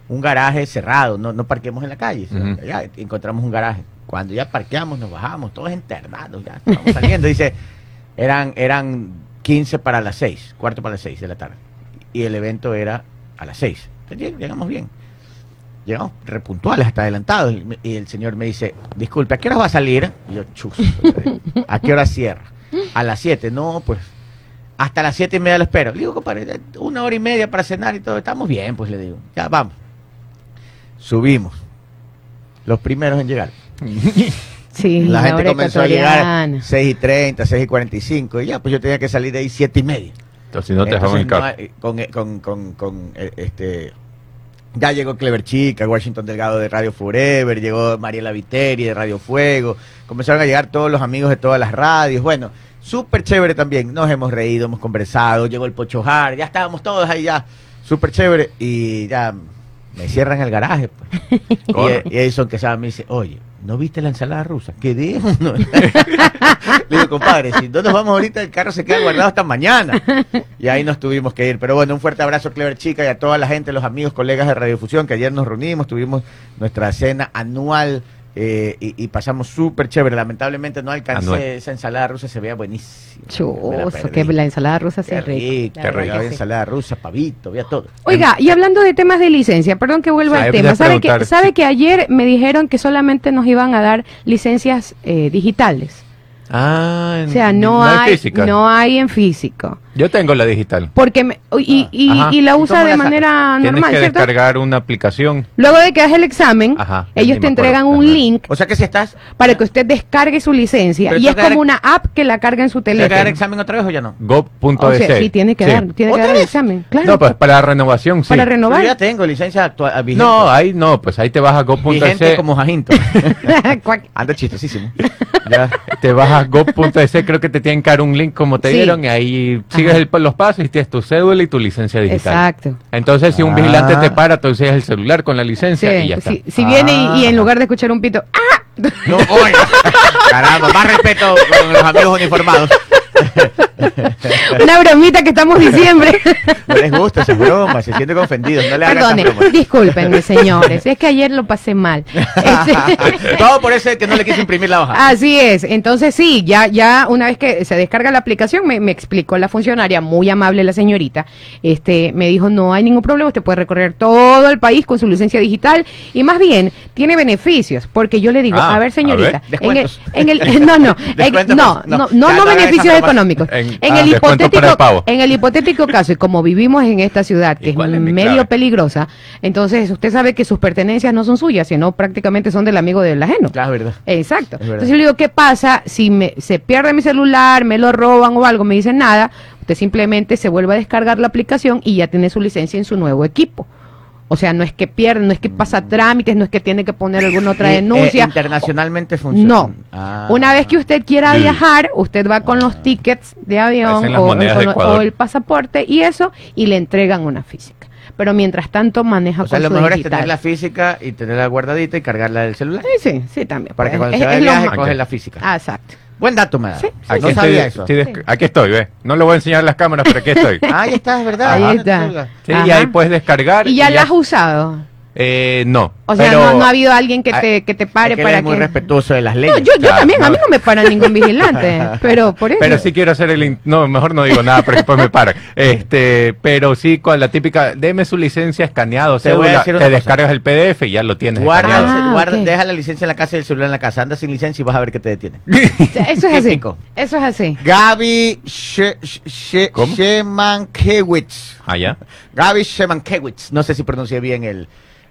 un garaje cerrado, no, no parquemos en la calle. Ya encontramos un garaje. Cuando ya parqueamos, nos bajamos, todos internados, ya estamos saliendo. Dice, eran, eran 15 para las 6, cuarto para las 6 de la tarde. Y el evento era a las 6. Entonces, lleg- llegamos bien. Llegamos repuntuales, hasta adelantados. Y el señor me dice, disculpe, ¿a qué hora va a salir? Y yo, chus, ¿a qué hora cierra? A las 7, no, pues hasta las siete y media lo espero. Le digo, compadre, una hora y media para cenar y todo. Estamos bien, pues le digo. Ya, vamos. Subimos. Los primeros en llegar. Sí, La gente comenzó a llegar ecuatoriana. 6 y 30, 6 y 45. Y ya, pues yo tenía que salir de ahí siete y media. Entonces, si no te Entonces, no hay- con, con, con, con, eh, este ya llegó Clever Chica, Washington Delgado de Radio Forever, llegó Mariela Viteri de Radio Fuego, comenzaron a llegar todos los amigos de todas las radios, bueno, súper chévere también, nos hemos reído, hemos conversado, llegó el Pochojar, ya estábamos todos ahí ya, súper chévere, y ya me cierran el garaje. pues. Y, Edison que sabe me dice, oye, ¿no viste la ensalada rusa? ¿Qué de? Le digo, compadre, si no nos vamos ahorita, el carro se queda guardado hasta mañana. Y ahí nos tuvimos que ir. Pero bueno, un fuerte abrazo, Clever Chica, y a toda la gente, los amigos, colegas de Radiofusión, que ayer nos reunimos, tuvimos nuestra cena anual eh, y, y pasamos súper chévere. Lamentablemente no alcancé Anuel. esa ensalada rusa, se veía buenísima. Chuzo, perdí. que la ensalada rusa se rica. qué Había sí. ensalada rusa, pavito, había todo. Oiga, y hablando de temas de licencia, perdón que vuelva al tema. ¿Sabe que, sabe sí. que ayer me dijeron que solamente nos iban a dar licencias eh, digitales? Ah, O sea, no, hay hay, física. no hay en físico. Yo tengo la digital. Porque me- y, y- y la ¿Y usa de manera Tienes normal, que ¿cierto? descargar una aplicación. Luego de que hagas el examen, Ajá, ellos te acuerdo. entregan un Ajá. link O sea que si estás, para que usted descargue su licencia. Pero Y es que como una app que la carga en su ¿tienes que dar teléfono. examen otra vez o ya no? Go.es. O sea, sí, tiene que Sí. dar, tiene que ¿Otra dar el examen. Claro. No, pues para la renovación, sí. para Yo renovar. ya tengo licencia actual. vigente. No, ahí no, pues ahí te vas a go.es. como Jajinto. Cuac. Ando chistosísimo. Ya. Te vas a go.es, creo que te tienen que dar un link como te Sí. dieron y ahí sigues el- los pasos y tienes tu cédula y tu licencia digital. Exacto. Entonces, si un Ah. vigilante te para, tú enseñas el celular con la Sí, licencia y ya está. si, si viene y, y en Ah. lugar de escuchar un pito, ¡ah! No, oiga. Caramba, más respeto con los amigos uniformados. Una bromita que estamos diciembre. No les gusta esa broma, se sienten ofendidos. No le hagan esas bromas. discúlpenme, señores. Es que ayer lo pasé mal. Este- Todo por eso es que no le quise imprimir la hoja. Así es. Entonces sí, ya, ya una vez que se descarga la aplicación, me, me explicó la funcionaria, muy amable la señorita, este, me dijo, no hay ningún problema, usted puede recorrer todo el país con su licencia digital y más bien tiene beneficios, porque yo le digo, Ah, a ver a señorita, ver. en el, en el, no, no, en- no, no. no, no, beneficios esas bromas. Económicos. En- En, ah, el hipotético, en el hipotético caso, y como vivimos en esta ciudad que es medio clave. peligrosa, entonces usted sabe que sus pertenencias no son suyas, sino prácticamente son del amigo del ajeno. Claro, verdad. Exacto. Es verdad. Entonces yo le digo, ¿qué pasa si me, se pierde mi celular, me lo roban o algo? Me dicen nada. Usted simplemente se vuelve a descargar la aplicación y ya tiene su licencia en su nuevo equipo. O sea, no es que pierde, no es que pasa trámites, no es que tiene que poner alguna otra Eh, eh, denuncia. internacionalmente funciona. No. Ah. Una vez que usted quiera viajar, usted va con los tickets de avión o, monedas o- de o Ecuador. el pasaporte y eso, y le entregan una física. Pero mientras tanto maneja O sea, con lo su mejor es digital. tener la física y tenerla guardadita y cargarla del celular. Sí, sí, sí, también. Para que cuando Es- se va de es lo viaje coges la física. Ah, exacto. Buen dato, me da. Sí, Ah, sí, no sabía estoy- eso. estoy des- Aquí estoy, ve. No le voy a enseñar las cámaras, pero aquí estoy. Ahí está, es verdad. Ahí Ah, está. Sí, y ahí puedes descargar. ¿Y ya la has usado? Eh, no. O sea, pero- no, no ha habido alguien que te, que te pare Es que para es muy que... respetuoso de las No, leyes. yo, yo Claro, también, a no. mí no me para ningún vigilante, pero por eso... Pero sí quiero hacer el... in- No, mejor no digo nada porque después me paran. Este, pero sí con la típica, deme su licencia escaneado, Te voy a cédula, decir te descargas el PDF y ya lo tienes. Guarda, Ah, guarda- deja la licencia en la casa y el celular en la casa. Anda sin licencia y vas a ver que te detienen. Eso es así, Típico. eso es así. Gaby She-. Ah, ya. Gaby Shemankiewicz. No sé si pronuncié bien el,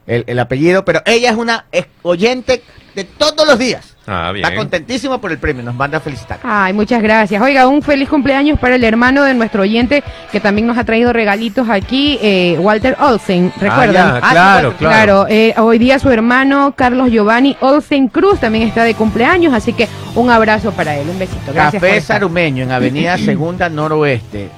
el, el apellido, pero ella es una oyente de todos los días. Ah, bien. Está contentísima por el premio. Nos manda a felicitar. Ay, muchas gracias. Oiga, un feliz cumpleaños para el hermano de nuestro oyente que también nos ha traído regalitos aquí, eh, Walter Olsen, ¿recuerdan? Ah, ya, claro, Walter, claro. eh, hoy día su hermano Carlos Giovanni Olsen Cruz también está de cumpleaños, así que un abrazo para él, un besito. Gracias Café. Sarumeño en Avenida Segunda Noroeste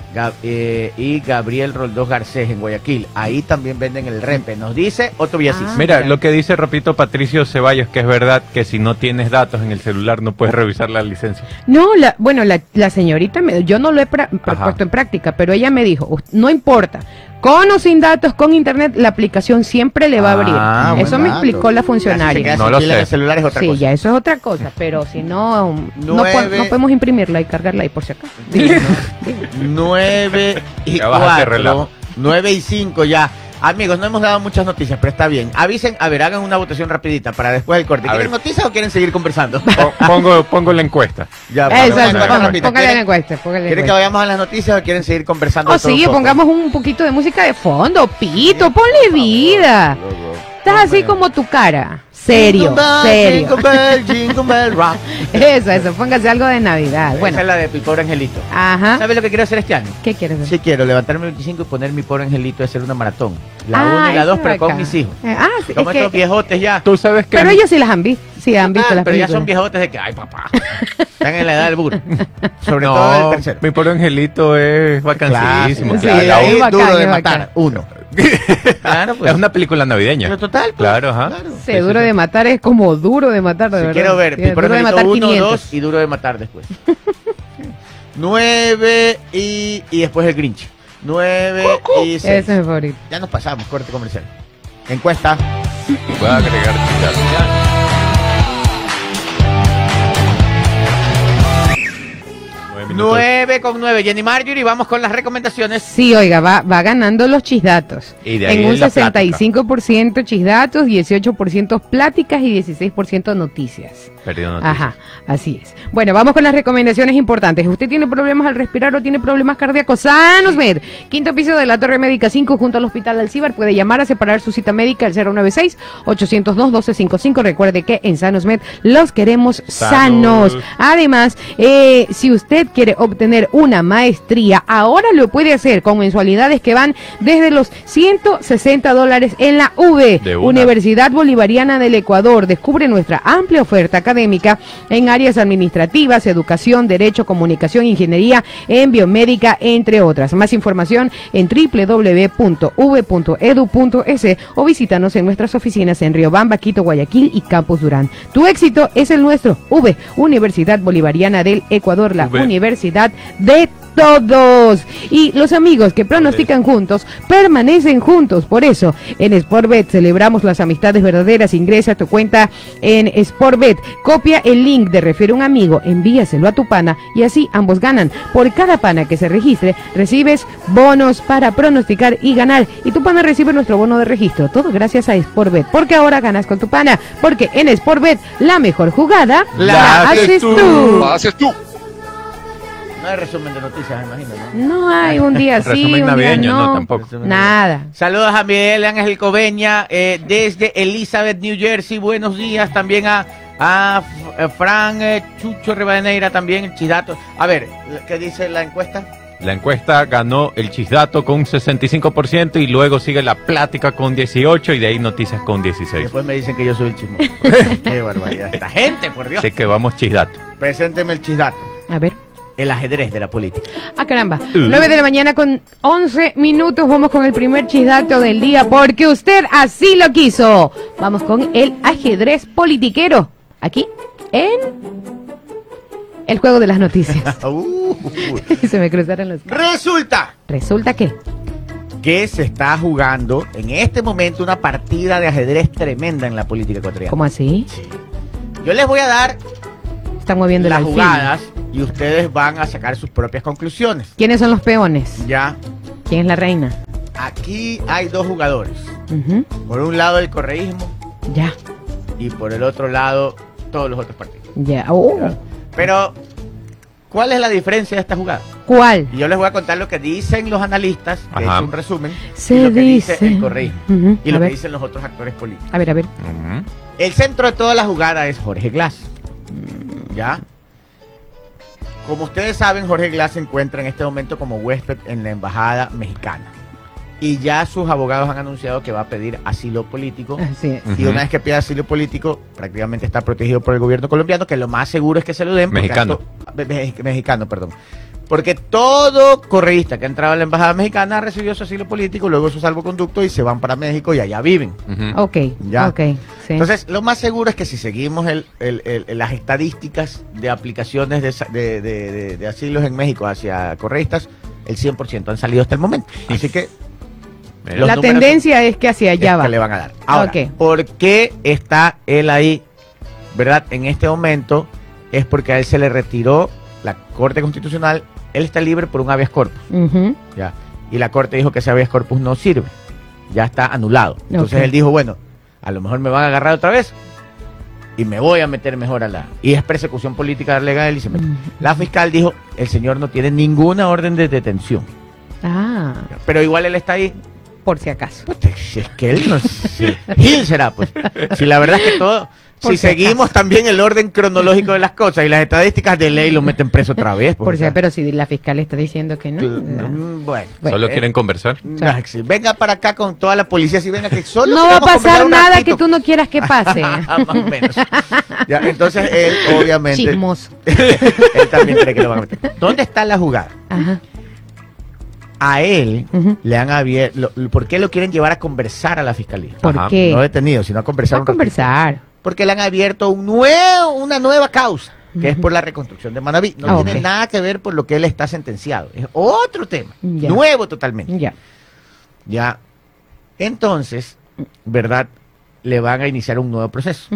eh, y Gabriel Roldós Garcés en Guayaquil. Ahí también venden el repe. Nos dice Otto Villasís. Ah. Mira, mira. lo que dice, repito, Patricio Ceballos, que es verdad que si no tienes datos en el celular no puedes revisar la licencia. No, la, bueno, la, la señorita, me- yo no lo he pra- Ajá. puesto en práctica, pero ella me dijo, "Us- no importa, con o sin datos, con internet, la aplicación siempre le va a abrir. Ah, Eso me dato. explicó la Ya, si se funcionaria. No lo sé. el celular es otra sí, cosa. ya eso es otra cosa, pero si no, no, Nueve. po- no podemos imprimirla y cargarla ahí por si acaso. 9 y Ya bájate 4. relajo. 9 y 5 ya. Amigos, no hemos dado muchas noticias, pero está bien. Avisen, a ver, hagan una votación rapidita para después del corte. A ¿Quieren ver. noticias o quieren seguir conversando? Po- Pongo, pongo la encuesta. ya, Eso, vamos póngale la ¿Quieren, encuesta, póngale la quieren que encuesta. vayamos a las noticias o quieren seguir conversando? Oh, un sí, poco? pongamos un poquito de música de fondo, Pito, ponle vida. Estás así como tu cara, serio, Jingle bell, serio. Jingle bell, jingle bell rock. Eso, eso, póngase algo de Navidad. Esa Bueno, es la de mi pobre angelito. ajá. ¿Sabes lo que quiero hacer este año? ¿Qué quieres hacer? Sí quiero levantarme el 25 y poner mi pobre angelito y hacer una maratón. La Ah, 1 y la 2, pero con mis hijos. Eh, Ah, sí, Como es estos que, viejotes ya. Tú sabes que... pero ellos sí las han visto, sí han visto Ah, las pero ya son viejotes de que, ay papá, están en la edad del burro. Sobre No, todo el tercero. mi pobre angelito es vacancísimo. Claro, Sí, claro. sí, la ahí uva duro bacán, de es matar, bacán. uno. Claro, pues. Es una película navideña. Pero total, pues. Claro, ajá. Claro. Sí, Sí, duro sí, de matar es como duro de matar, de verdad. quiero ver, duro de matar 1, 500. 2 y duro de matar después. 9 y, y después el Grinch. 9 y Ese 6. es mi favorito. Ya nos pasamos, corte comercial. Encuesta. Voy a agregar chicas. 9 con 9. Jenny Marjorie, vamos con las recomendaciones. Sí, oiga, va, va ganando los chisdatos. Y de ahí en un es la plática. 65% chisdatos, 18% pláticas y 16% noticias. Perdió noticias. Ajá, así es. Bueno, vamos con las recomendaciones importantes. ¿Usted tiene problemas al respirar o tiene problemas cardíacos? Sanosmed, quinto piso de la Torre Médica 5 junto al Hospital Alcibar. Puede llamar a separar su cita médica al 096-802-1255. Recuerde que en Sanosmed los queremos sanos. Sanos. Además, eh, si usted quiere obtener una maestría, ahora lo puede hacer con mensualidades que van desde los 160 dólares en la una. Universidad Bolivariana del Ecuador. Descubre nuestra amplia oferta académica en áreas administrativas, educación, derecho, comunicación, ingeniería, en biomédica, entre otras. Más información en www.v.edu.es o visítanos en nuestras oficinas en Riobamba, Quito, Guayaquil y Campos Durán. Tu éxito es el nuestro. V, Universidad Bolivariana del Ecuador, la V. universidad de todos. Y los amigos que pronostican juntos permanecen juntos. Por eso, en Sportbet celebramos las amistades verdaderas. Ingresa a tu cuenta en Sportbet. Copia el link de Refiere un amigo, envíaselo a tu pana y así ambos ganan. Por cada pana que se registre, recibes bonos para pronosticar y ganar. Y tu pana recibe nuestro bono de registro. Todo gracias a Sportbet. Porque ahora ganas con tu pana. Porque en Sportbet, la mejor jugada La haces tú. Lo haces tú. No hay resumen de noticias, me imagino, ¿no? No hay un día sí, Resumen un día navideño, no. no, tampoco. Nada. Saludos a Miguel Ángel Coveña eh, desde Elizabeth, New Jersey. Buenos días también a, a eh, Fran eh, Chucho Rivadeneira también, el chidato. A ver, ¿qué dice la encuesta? La encuesta ganó el chisdato con 65% y luego sigue la plática con 18 y de ahí noticias con 16. Después me dicen que yo soy el chismoso. Qué barbaridad. Esta gente, por Dios. Así que vamos chisdato. Presénteme el chisdato. A ver. El ajedrez de la política. Ah, caramba. 9 de la mañana con 11 minutos. Vamos con el primer chisdato del día porque usted así lo quiso. Vamos con el ajedrez politiquero. Aquí en el juego de las noticias. Uh, Se me cruzaron los... Resulta Resulta que... que se está jugando en este momento una partida de ajedrez tremenda en la política ecuatoriana. ¿Cómo así? Yo les voy a dar Están moviendo las la jugadas y ustedes van a sacar sus propias conclusiones. ¿Quiénes son los peones? Ya, ¿Quién es la reina? aquí hay dos jugadores. Por un lado el correísmo Ya, y por el otro lado todos los otros partidos. ya. Oh. Pero, ¿cuál es la diferencia de esta jugada? ¿Cuál? Y yo les voy a contar lo que dicen los analistas, que Ajá. es un resumen, Se y lo que dice. dice el correísmo y lo que dicen los otros actores políticos. a ver, a ver. El centro de toda la jugada es Jorge Glass. ¿Ya? Como ustedes saben, Jorge Glass se encuentra en este momento como huésped en la embajada mexicana. Y ya sus abogados han anunciado que va a pedir asilo político. Así es. Y una vez que pida asilo político, prácticamente está protegido por el gobierno colombiano, que lo más seguro es que se lo den. porque Mexicano. esto- me- me- mexicano, perdón. Porque todo correísta que ha entrado a la embajada mexicana recibió su asilo político, luego su salvoconducto y se van para México y allá viven. Ujú. Ok, Ya. ok. Sí. Entonces, lo más seguro es que si seguimos el- el- el- las estadísticas de aplicaciones de, sa- de- de- de- de asilos en México hacia correístas, el 100% han salido hasta el momento. Así que la tendencia es que hacia allá es va. que le van a dar. Ahora, Ok. ¿por qué está él ahí? ¿Verdad? En este momento es porque a él se le retiró la Corte Constitucional. Él está libre por un habeas corpus. ¿ya? Y la Corte dijo que ese habeas corpus no sirve. Ya está anulado. Entonces él dijo, bueno, a lo mejor me van a agarrar otra vez y me voy a meter mejor a la... Y es persecución política legal y se mete. La fiscal dijo, el señor no tiene ninguna orden de detención. Ah, Pero igual él está ahí. Por si acaso. Puta, Si es que él no sé. Gil será, pues. Si la verdad es que todo... Por si si seguimos también el orden cronológico de las cosas y las estadísticas de ley lo meten preso otra vez. pues, Por o si, sea, pero si la fiscal está diciendo que no. mm, Bueno. ¿Solo eh, quieren conversar? No, sí, venga para acá con toda la policía, si venga que solo No va a pasar nada que tú no quieras que pase. Más o menos. Ya, entonces él, obviamente, Chismoso. él también cree que lo van a meter. ¿Dónde está la jugada? Ajá. A él le han abierto. ¿Por qué lo quieren llevar a conversar a la fiscalía? ¿Por Ajá. qué? No detenido, sino a conversar a un ratito. conversar. Porque le han abierto un nuevo, una nueva causa, que es por la reconstrucción de Manaví. No Ah, tiene nada que ver por lo que él está sentenciado. Es otro tema. Ya. Nuevo totalmente. Ya. Ya. Entonces, ¿verdad? Le van a iniciar un nuevo proceso.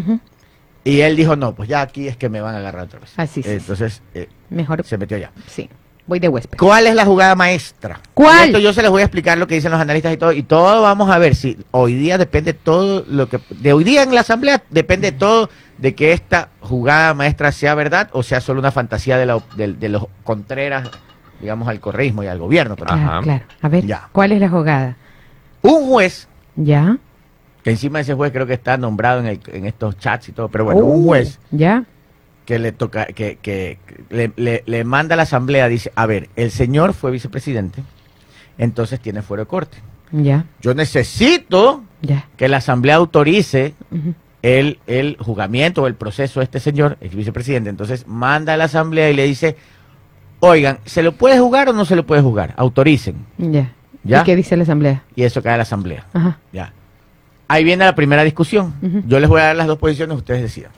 Y él dijo, no, pues ya aquí es que me van a agarrar otra vez. Así sí, Entonces eh, Mejor, se metió allá. sí. Voy de huésped. ¿Cuál es la jugada maestra? ¿Cuál? Y Esto yo se les voy a explicar lo que dicen los analistas y todo. Y todo vamos a ver si hoy día depende todo lo que... De hoy día en la asamblea depende todo de que esta jugada maestra sea verdad o sea solo una fantasía de, la de- de los contreras, digamos, al correísmo y al gobierno. Claro, Ajá. claro. A ver, Ya. ¿cuál es la jugada? Un juez, ¿Ya? que encima de ese juez creo que está nombrado en, el- en estos chats y todo, pero bueno, Uh, un juez ¿Ya? Que le toca, que, que le, le- le manda a la asamblea, dice, a ver, el señor fue vicepresidente, entonces tiene fuero de corte. ¿Ya? Yo necesito ¿Ya? que la asamblea autorice el, el juzgamiento o el proceso de este señor, el vicepresidente. Entonces manda a la asamblea y le dice, oigan, ¿se lo puede jugar o no se lo puede jugar? Autoricen. ¿Ya? ¿Ya? ¿Y qué dice la asamblea? Y eso cae a la asamblea. Ajá. Ya. Ahí viene la primera discusión. Yo les voy a dar las dos posiciones, ustedes decidan.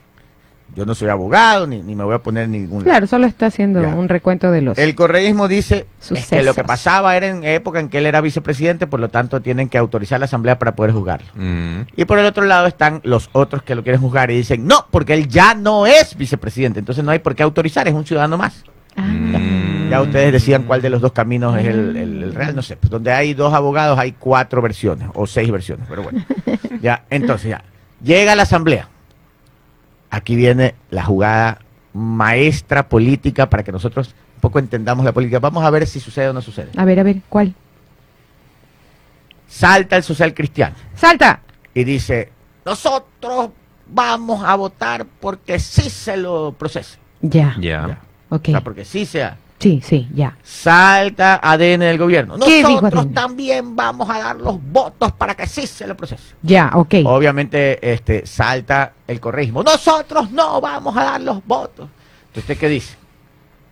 Yo no soy abogado, ni, ni me voy a poner en ningún lado. Claro, solo está haciendo Ya. un recuento de los... El correísmo dice es que lo que pasaba era en época en que él era vicepresidente, por lo tanto tienen que autorizar a la asamblea para poder juzgarlo. Mm. Y por el otro lado están los otros que lo quieren juzgar y dicen, no, porque él ya no es vicepresidente, entonces no hay por qué autorizar, es un ciudadano más. Ah, Mm. Ya ustedes decían cuál de los dos caminos es el, el- el real, no sé. Pues donde hay dos abogados hay cuatro versiones o seis versiones, pero bueno. Ya, entonces ya, llega a la asamblea. Aquí viene la jugada maestra política para que nosotros un poco entendamos la política. Vamos a ver si sucede o no sucede. A ver, a ver, ¿cuál? Salta el social cristiano ¡Salta! y dice, nosotros vamos a votar porque sí se lo procese. Ya. Ya. Ya. Ok. O sea, porque sí sea. Sí, sí, ya. Salta ADN del gobierno. ¿Qué dijo Nosotros ADN? también vamos a dar los votos para que sí se lo procese. Ya, ok. Obviamente, este, salta el correísmo. Nosotros no vamos a dar los votos. Entonces, ¿usted qué dice?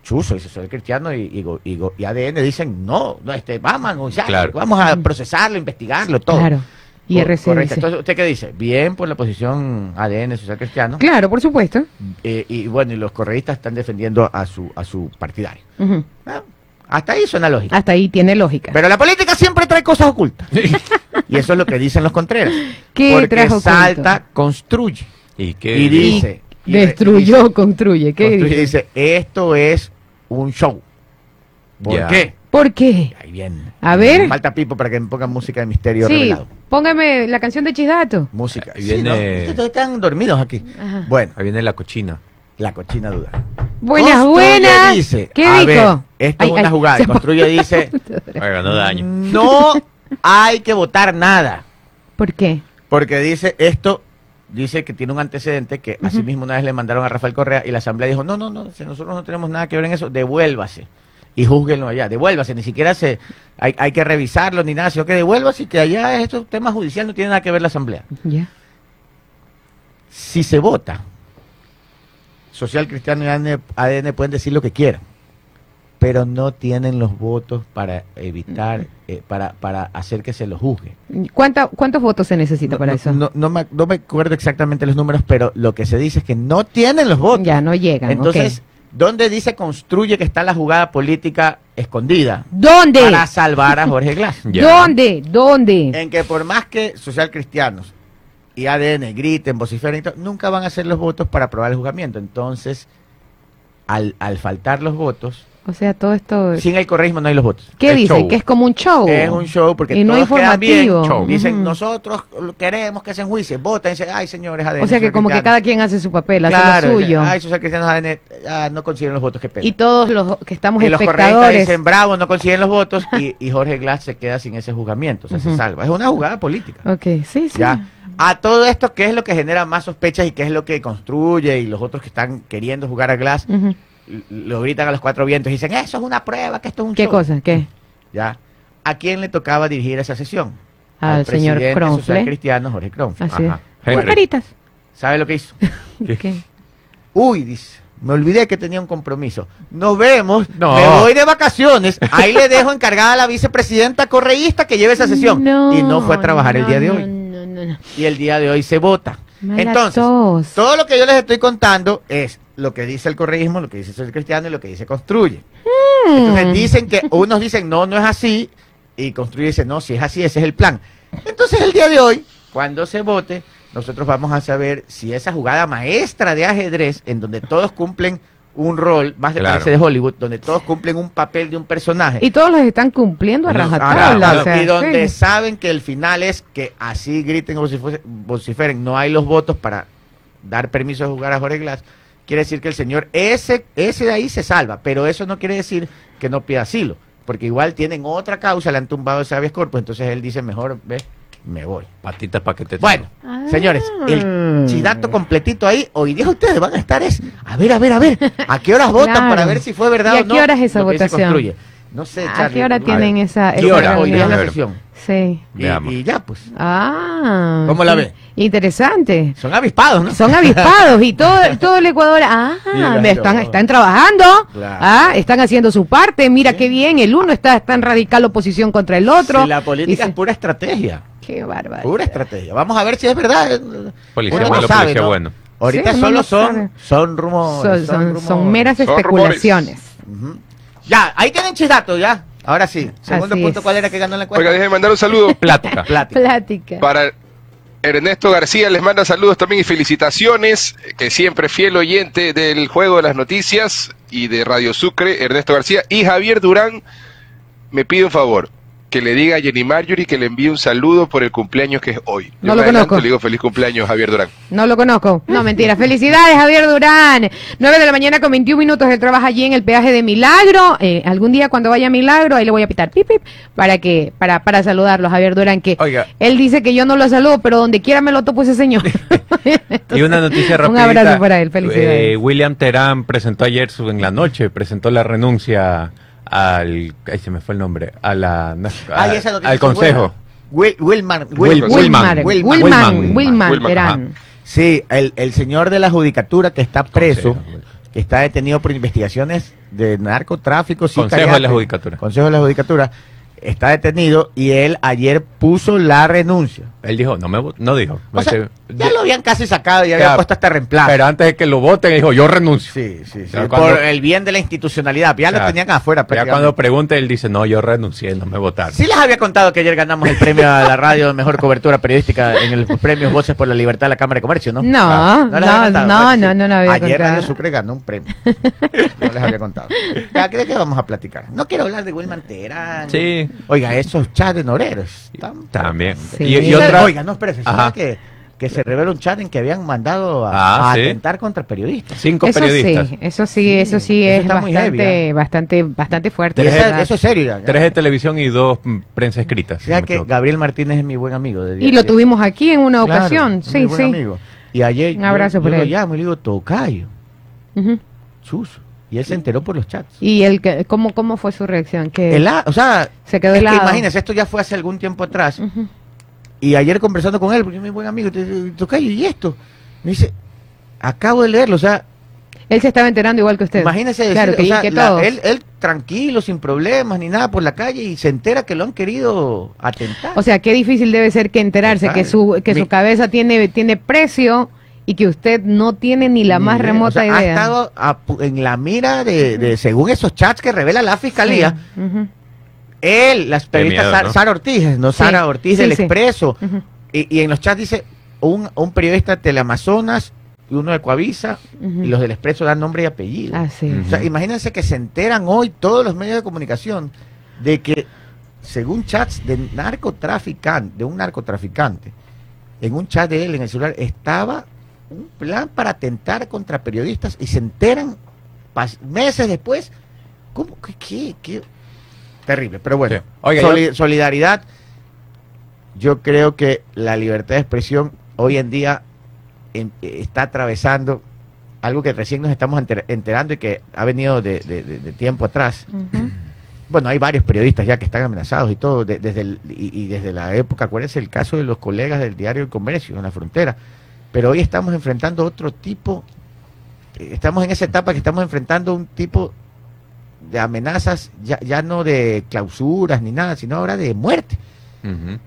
Chuzo, dice, soy cristiano y, y go- y ADN dicen, no, no este, vamos, Claro. vamos a procesarlo, investigarlo, todo. Claro. Y Cor- RC correcto. dice. Entonces, ¿usted qué dice? Bien por la posición ADN social cristiano. Claro, por supuesto. Eh, y bueno, y los correístas están defendiendo a su, a su partidario. Ah, Hasta ahí suena lógico. Hasta ahí tiene lógica. Pero la política siempre trae cosas ocultas. y eso es lo que dicen los Contreras. ¿Qué Porque trajo oculto? salta, construye. ¿Y qué? Y dice. y Destruyó, dice- construye. ¿Qué construye, dice? dice, esto es un show. ¿Por qué? ¿Por qué? Ahí viene. A ver. Falta Pipo para que me pongan música de misterio Sí, revelado. Póngame la canción de Chisdato. Música. Ahí Sí, viene- ¿no? Ustedes están dormidos aquí. Ajá. Bueno, Ahí viene la cochina. la cochina duda. Buenas, Construye buenas. dice, ¿Qué a esto Ay, es una ay, jugada. se- Construye dice, Oiga, no daño. no hay que votar nada. ¿Por qué? Porque dice esto, dice que tiene un antecedente que así mismo una vez le mandaron a Rafael Correa y la asamblea dijo, no, no, no, si nosotros no tenemos nada que ver en eso, devuélvase y júzguenlo allá, devuélvase, ni siquiera se hay, hay que revisarlo ni nada, sino que devuélvase y que allá esto tema judicial no tiene nada que ver la asamblea. Si se vota, Social Cristiano y ADN, ADN pueden decir lo que quieran, pero no tienen los votos para evitar, eh, para, para hacer que se los juzgue. ¿Cuánta- ¿Cuántos votos se necesita No, para no, eso? No, no me, no me acuerdo exactamente los números, pero lo que se dice es que no tienen los votos. Ya, no llegan. Entonces. ¿Dónde dice construye que está la jugada política escondida? ¿Dónde? Para salvar a Jorge Glass. ¿Dónde? ¿Dónde? en que por más que social cristianos y ADN griten, vociferen y todo, nunca van a hacer los votos para aprobar el juzgamiento. Entonces, al, al faltar los votos, O sea, todo esto... sin el correísmo no hay los votos. ¿Qué es dice? show. Que es como un show. Es un show porque Y no todos bien. informativo. Show. Dicen, nosotros queremos que se enjuicie, voten, dicen, ay señores ADN. O sea que como que cristiano". cada quien hace su papel, hace Claro, lo suyo. Ay, social cristianos ADN ah, no consiguen los votos que pena. y todos los que estamos Y los espectadores. dicen, bravo, no consiguen los votos y, y Jorge Glass se queda sin ese juzgamiento, o sea, se salva. Es una jugada política. Ok, sí, sí. ¿ya? A todo esto, ¿qué es lo que genera más sospechas y qué es lo que construye? Y los otros que están queriendo jugar a Glass l- lo gritan a los cuatro vientos y dicen, eso es una prueba, que esto es un ¿Qué show". cosa? ¿Qué? ¿Ya? ¿A quién le tocaba dirigir esa sesión? Al señor presidente social Kronfle. cristiano Jorge Kronfle. Así Ajá. es. Caritas. ¿Sabe lo que hizo? ¿Qué? Uy, dice, me olvidé que tenía un compromiso. Nos vemos, No. me voy de vacaciones, ahí le dejo encargada a la vicepresidenta correísta que lleve esa sesión. y no fue a trabajar el día de no, hoy. No, no, no. Y el día de hoy se vota. Mala Entonces, tos. todo lo que yo les estoy contando es lo que dice el correísmo, lo que dice el cristiano y lo que dice construye. Hmm. Entonces dicen que unos dicen no, no es así, y construye dice no, si es así, ese es el plan. Entonces el día de hoy, cuando se vote, nosotros vamos a saber si esa jugada maestra de ajedrez, en donde todos cumplen un rol, más de Claro. parece de Hollywood, donde todos cumplen un papel de un personaje. Y todos los están cumpliendo a rajatabla. ah, o sea, y donde sí. saben que el final es que así griten o vocif- vociferen, no hay los votos para dar permiso de jugar a Jorge Glass, quiere decir que el señor, ese, ese de ahí se salva, pero eso no quiere decir que no pida asilo, porque igual tienen otra causa, le han tumbado ese habeas corpus, entonces él dice, mejor, ve, me voy. Patitas para que te Bueno, Ah. señores, el chidato completito ahí, hoy día ustedes van a estar es, a ver, a ver, a ver, ¿a qué horas votan Claro. para ver si fue verdad ¿Y a o no? qué hora es esa votación? construye? No sé, ¿A Charlie. qué hora tienen esa, ¿Qué esa hora? Hoy día es la A sesión. Sí. Y, Veamos. y ya, pues. Ah. ¿Cómo la sí. ve? Interesante. Son avispados, ¿no? Son avispados y todo, todo el Ecuador, ah, me están, están trabajando, Claro. ah, están haciendo su parte, mira qué bien, el uno está, está en radical oposición contra el otro. Si la política es pura estrategia. Qué bárbaro. Pura estrategia. Vamos a ver si es verdad. Policía Uno no malo, sabe, policía ¿no? bueno. Ahorita Sí, solo son, son rumores. Son, son- rumores. son meras Son especulaciones. Ya, ahí tienen chisdatos, ya. Ahora sí. Segundo Así punto, es. ¿cuál era que ganó la encuesta? Oiga, déjeme mandar un saludo Plática. Plática. Plática. para Ernesto García, les manda saludos también y felicitaciones, que siempre fiel oyente del Juego de las Noticias y de Radio Sucre, Ernesto García. Y Javier Durán me pide un favor, que le diga a Jenny Marjorie que le envíe un saludo por el cumpleaños que es hoy. Yo No lo adelanto conozco. Le digo feliz cumpleaños, Javier Durán. No lo conozco. No, mentira. Felicidades, Javier Durán. 9 de la mañana con 21 minutos. Él trabaja allí en el peaje de Milagro. Eh, algún día cuando vaya a Milagro, ahí le voy a pitar pip, pip, para que, para, para saludarlo, Javier Durán, que Oiga. él dice que yo no lo saludo, pero donde quiera me lo topo ese señor. Y una noticia Un rápida. abrazo para él, felicidades. William Terán presentó ayer su- en la noche, presentó la renuncia al, ahí se me fue el nombre, a la, a- Ay, esa al consejo. Will- Wilman. Will- Will- Wilman. Wilmar, Wilman. Wilman, Wilman. Wilman Wilman, Terán. Sí, el, el señor de la judicatura que está preso, Consejo. que está detenido por investigaciones de narcotráfico. Consejo de la Judicatura. Consejo de la Judicatura. Está detenido y él ayer puso la renuncia. Él dijo, no me no dijo. O sea, Dice, ya lo habían casi sacado y había Ya, puesto hasta reemplazo. Pero antes de que lo voten, dijo, yo renuncio. Sí, sí, sí. Ya por cuando- el bien de la institucionalidad. Ya lo Ya, tenían afuera. Ya cuando pregunte, él dice, no, yo renuncié, no me votaron. Sí les había contado que ayer ganamos el premio a la radio de mejor cobertura periodística en el premio Voces por la Libertad de la Cámara de Comercio, ¿no? No, Ah, no, no, contado? no, no, no había Ayer contado. Radio Sucre ganó un premio. No les había contado. Ya, ¿de qué vamos a platicar? No quiero hablar de Wilman Terán. Sí. Oiga, esos chats de Noreros. están- También. Sí. Y, y ¿Sabe- otra, Oiga, no, espérese. ¿sabe Ajá. que, que se revela un chat en que habían mandado a, Ah, a sí. atentar contra periodistas? cinco Eso periodistas. sí, eso sí, eso sí eso es bastante, heavy, ¿eh? bastante, bastante fuerte. Verdad. eso es serio. ya. Tres de televisión y dos prensa escritas. si no Fíjate me que. Gabriel Martínez es mi buen amigo. de Y lo tuvimos aquí en una Claro, ocasión, sí, buen sí. amigo. Y ayer Un abrazo yo, por yo lo él. llamo y le digo, tocayo, chuzo. Y él se enteró por los chats. Y el que, ¿cómo, cómo fue su reacción? Que Hela- o sea, se quedó es que imagínese, esto ya fue hace algún tiempo atrás. Y ayer conversando con él, porque es mi buen amigo, tocayo, ¿y esto? Me dice, acabo de leerlo, o sea, Él se estaba enterando igual que usted. imagínese decir, Claro, que, o sea, que la- todos. él, él tranquilo, sin problemas ni nada por la calle y se entera que lo han querido atentar. O sea, qué difícil debe ser que enterarse Total. que su que Mi- su cabeza tiene tiene precio y que usted no tiene ni la más idea. remota O sea, idea. Ha estado a en la mira de, de- según esos chats que revela la fiscalía, Sí, él, las periodistas miedo, Sara, ¿no? Sara Ortiz, no Sí, Sara Ortiz sí, del sí. Expreso, y, y en los chats dice un, un periodista de Teleamazonas y uno de Coavisa, y los del Expreso dan nombre y apellido. Ah. O sea, imagínense que se enteran hoy todos los medios de comunicación de que, según chats de narcotraficante, de un narcotraficante, en un chat de él en el celular estaba un plan para atentar contra periodistas y se enteran pas- meses después. ¿Cómo que qué, qué? Terrible, pero bueno. Sí. Oiga, Soli- yo- solidaridad. Yo creo que la libertad de expresión hoy en día en- está atravesando algo que recién nos estamos enter- enterando y que ha venido de, de- de- de tiempo atrás. Bueno, hay varios periodistas ya que están amenazados y todo, de- desde el- y, y desde la época, acuérdense el caso de los colegas del diario El Comercio en la frontera. Pero hoy estamos enfrentando otro tipo, eh, estamos en esa etapa que estamos enfrentando un tipo de amenazas, ya, ya no de clausuras ni nada, sino ahora de muerte.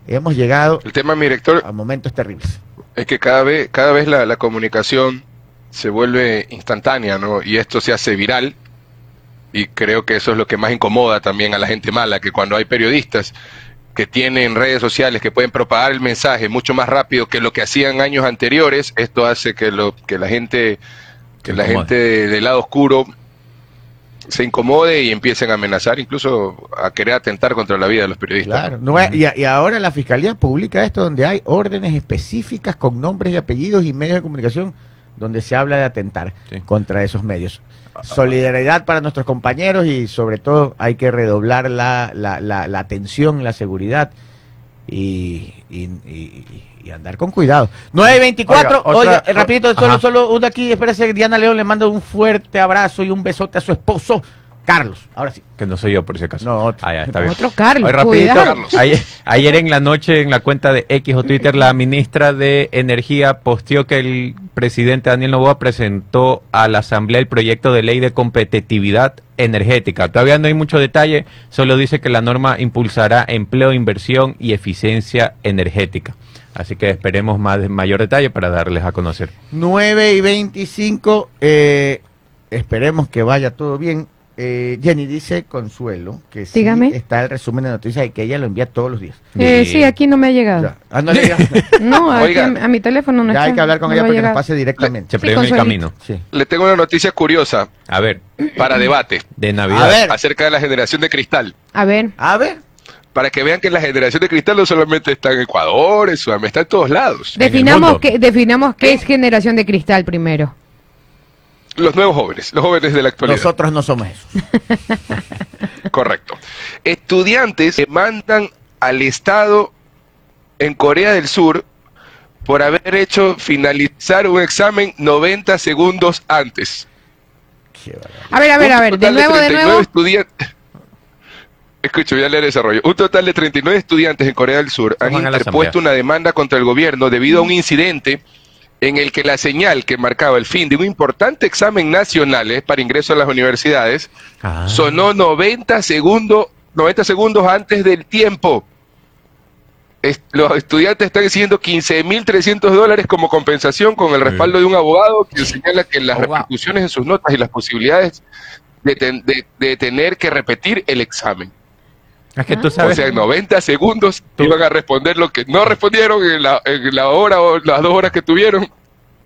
Hemos llegado El tema, mi director, a momentos terribles. es que cada vez, cada vez la, la comunicación se vuelve instantánea, ¿no? Y esto se hace viral. Y creo que eso es lo que más incomoda también a la gente mala, que cuando hay periodistas que tienen redes sociales que pueden propagar el mensaje mucho más rápido que lo que hacían años anteriores, esto hace que lo que la gente que la incomode. gente de- del lado oscuro se incomode y empiecen a amenazar, incluso a querer atentar contra la vida de los periodistas. Claro. No, y, y ahora la fiscalía publica esto donde hay órdenes específicas con nombres y apellidos y medios de comunicación donde se habla de atentar Sí. contra esos medios. Solidaridad para nuestros compañeros y sobre todo hay que redoblar la, la, la, la atención, la seguridad y, y, y- y andar con cuidado. 924, Oiga, oye, otra- rapidito, solo, Ajá. solo uno aquí, espérese, Diana León le manda un fuerte abrazo y un besote a su esposo, Carlos. Ahora sí. Que no soy yo, por si acaso. No, otro. Ah, ya, está bien. Otro Carlos, rapidito. Carlos. Ayer, ayer en la noche en la cuenta de X o Twitter, la ministra de Energía posteó que el presidente Daniel Novoa presentó a la Asamblea el proyecto de ley de competitividad energética. Todavía no hay mucho detalle, solo dice que la norma impulsará empleo, inversión y eficiencia energética. Así que esperemos más mayor detalle para darles a conocer. 9 y 25, eh, esperemos que vaya todo bien. Eh, Jenny dice Consuelo que sí Dígame. está el resumen de noticias y que ella lo envía todos los días. Eh, sí, aquí no me ha llegado. Ya. Ah, no le. No, Oiga. a, a mi teléfono no Ya está. hay que hablar con no ella a para que nos pase directamente. Se Sí, prevé en el camino. Sí. Le tengo una noticia curiosa A ver, para debate de A Navidad. ver, acerca de la generación de cristal. A ver, a ver. Para que vean que la generación de cristal no solamente está en Ecuador, en Sudamérica, está en todos lados. Definamos qué, definamos qué es generación de cristal primero. Los nuevos jóvenes, los jóvenes de la actualidad. Nosotros no somos eso. Correcto. Estudiantes demandan al Estado en Corea del Sur por haber hecho finalizar un examen 90 segundos antes. A ver, a ver, Un a ver, de total nuevo, de 39 nuevo. estudiantes. Escucho, voy a leer el desarrollo. Un total de 39 estudiantes en Corea del Sur han interpuesto una demanda contra el gobierno debido a un incidente en el que la señal que marcaba el fin de un importante examen nacional eh, para ingreso a las universidades Ah. sonó 90 segundos, 90 segundos antes del tiempo. Los estudiantes están exigiendo 15.300 dólares como compensación con el respaldo de un abogado que señala que las Oh, wow. repercusiones en sus notas y las posibilidades de, ten- de- de tener que repetir el examen. Es que tú O sabes. sea, en 90 segundos Tú- iban a responder lo que no respondieron en la, en la hora o las dos horas que tuvieron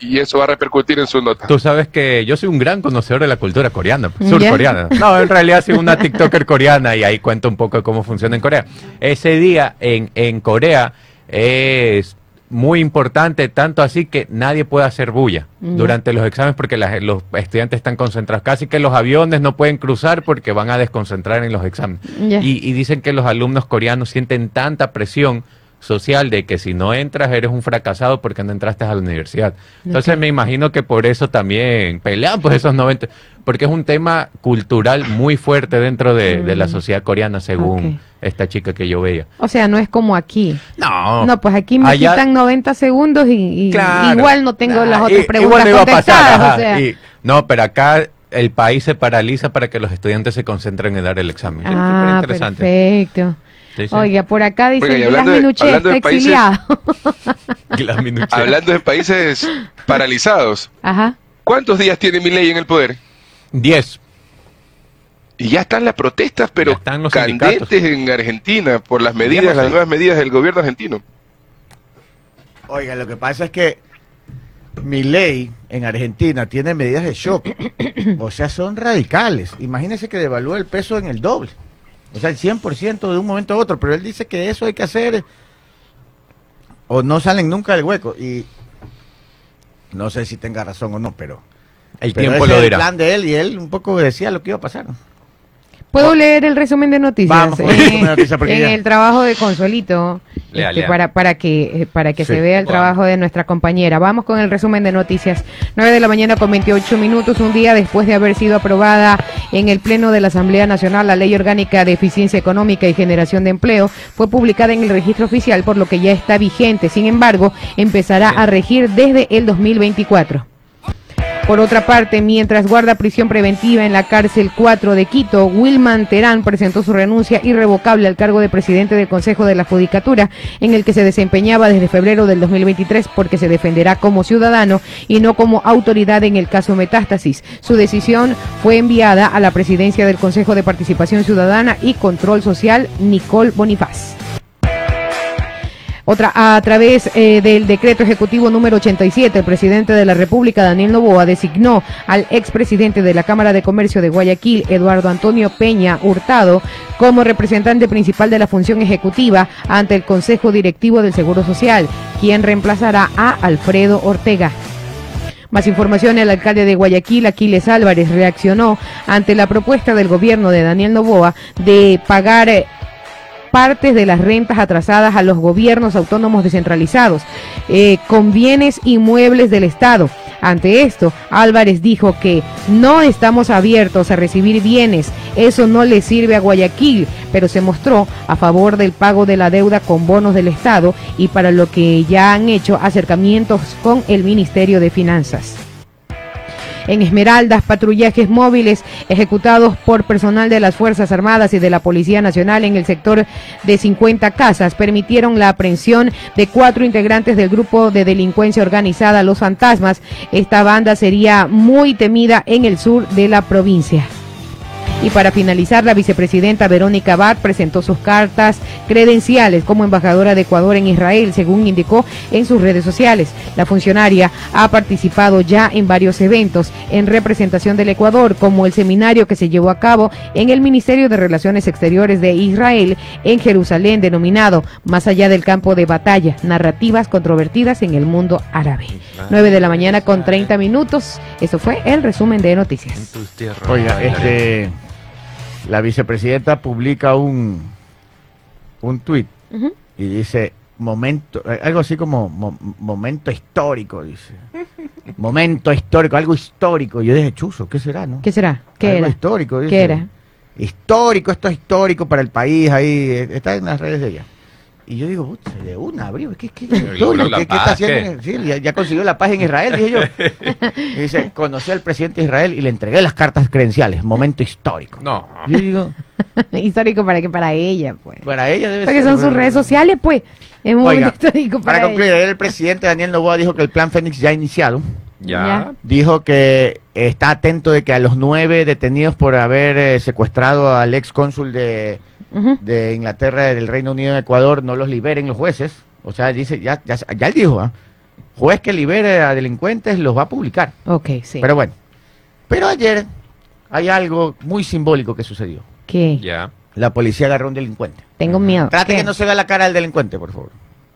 y eso va a repercutir en sus notas. Tú sabes que yo soy un gran conocedor de la cultura coreana, pues, surcoreana. No, en realidad soy una TikToker coreana y ahí cuento un poco de cómo funciona en Corea. Ese día en, en Corea es muy importante, tanto así que nadie puede hacer bulla durante los exámenes porque los estudiantes están concentrados. Casi que los aviones no pueden cruzar porque van a desconcentrar en los exámenes. Y dicen que los alumnos coreanos sienten tanta presión social de que si no entras eres un fracasado porque no entraste a la universidad. Entonces me imagino que por eso también pelean pues esos 90, porque es un tema cultural muy fuerte dentro de, de la Mm. sociedad coreana según esta chica que yo veía. O sea, no es como aquí. No, No, pues aquí me Allá- quitan 90 segundos y, y Claro. igual no tengo las Ah, otras y- preguntas igual pasar, ajá, o sea. y- no, pero acá el país se paraliza para que los estudiantes se concentren en dar el examen. Ah, superinteresante. perfecto. Sí, sí. Oiga, por acá dicen Oiga, y que hablando está de países- exiliado. Hablando de países paralizados, Ajá. ¿cuántos días tiene mi ley en el poder? 10. Y ya están las protestas, pero están los candentes sindicatos. en Argentina por las medidas, las nuevas medidas del gobierno argentino. Oiga, lo que pasa es que mi ley en Argentina tiene medidas de shock. O sea, son radicales. Imagínese que devalúa el peso en el doble. O sea, el 100% de un momento a otro. Pero él dice que eso hay que hacer o no salen nunca del hueco. Y no sé si tenga razón o no, pero, El pero tiempo ese lo es el dirá. plan de él y él un poco decía lo que iba a pasar. ¿Puedo leer el resumen de noticias? Vamos Eh, resumen de noticias, porque en ya- el trabajo de Consuelito, este, para, para que, eh, para que Sí, se vea el trabajo de nuestra compañera. Vamos con el resumen de noticias. 9 de la mañana con 28 minutos, un día después de haber sido aprobada en el Pleno de la Asamblea Nacional la Ley Orgánica de Eficiencia Económica y Generación de Empleo, fue publicada en el registro oficial, por lo que ya está vigente. Sin embargo, empezará a regir desde el 2024. Por otra parte, mientras guarda prisión preventiva en la cárcel 4 de Quito, Wilman Terán presentó su renuncia irrevocable al cargo de presidente del Consejo de la Judicatura, en el que se desempeñaba desde febrero del 2023 porque se defenderá como ciudadano y no como autoridad en el caso Metástasis. Su decisión fue enviada a la presidencia del Consejo de Participación Ciudadana y Control Social, Nicole Bonifaz. Otra, a través eh, del decreto ejecutivo número 87, el presidente de la República, Daniel Novoa, designó al expresidente de la Cámara de Comercio de Guayaquil, Eduardo Antonio Peña Hurtado, como representante principal de la función ejecutiva ante el Consejo Directivo del Seguro Social, quien reemplazará a Alfredo Ortega. Más información, el alcalde de Guayaquil, Aquiles Álvarez, reaccionó ante la propuesta del gobierno de Daniel Novoa de pagar eh, partes de las rentas atrasadas a los gobiernos autónomos descentralizados eh, con bienes inmuebles del Estado. Ante esto, Álvarez dijo que no estamos abiertos a recibir bienes, eso no le sirve a Guayaquil, pero se mostró a favor del pago de la deuda con bonos del Estado y para lo que ya han hecho acercamientos con el Ministerio de Finanzas. En Esmeraldas, patrullajes móviles ejecutados por personal de las Fuerzas Armadas y de la Policía Nacional en el sector de 50 casas permitieron la aprehensión de cuatro integrantes del grupo de delincuencia organizada Los Fantasmas. Esta banda sería muy temida en el sur de la provincia. Y para finalizar, la vicepresidenta Verónica Abad presentó sus cartas credenciales como embajadora de Ecuador en Israel, según indicó en sus redes sociales. La funcionaria ha participado ya en varios eventos en representación del Ecuador, como el seminario que se llevó a cabo en el Ministerio de Relaciones Exteriores de Israel en Jerusalén, denominado Más allá del campo de batalla, narrativas controvertidas en el mundo árabe. 9 de la mañana con 30 minutos. Eso fue el resumen de noticias. Oiga, este, la vicepresidenta publica un, un tuit y dice, momento, eh, algo así como mo- momento histórico, dice. momento histórico, algo histórico. Yo dije, chuzo, ¿qué será, no? ¿Qué será? ¿Qué algo era? histórico, dice. ¿Qué era? Histórico, esto es histórico para el país, ahí, eh, está en las redes de ella. Y yo digo, "Puta, de una abrió, ¿qué, qué, qué, ¿Qué- está haciendo? sí, ya, ya consiguió la paz en Israel, dije yo. Y dice, conocí al presidente de Israel y le entregué las cartas credenciales, momento histórico. No. Yo digo, Histórico para que para ella, pues. para ella debe Porque ser, son sus pero- redes sociales, pues. Es muy Oiga, histórico para, Para concluir, el presidente Daniel Novoa dijo que el plan Fénix ya ha iniciado. Ya. Dijo que está atento de que a los nueve detenidos por haber eh, secuestrado al ex cónsul de, De Inglaterra del Reino Unido en Ecuador no los liberen los jueces. O sea, dice, ya, ya, ya él dijo, ¿ah? juez que libere a delincuentes los va a publicar. Ok, sí. Pero bueno, pero ayer hay algo muy simbólico que sucedió. ¿Qué? Ya. La policía agarró a un delincuente. Tengo miedo. Trate ¿Qué? que no se vea la cara del delincuente, por favor.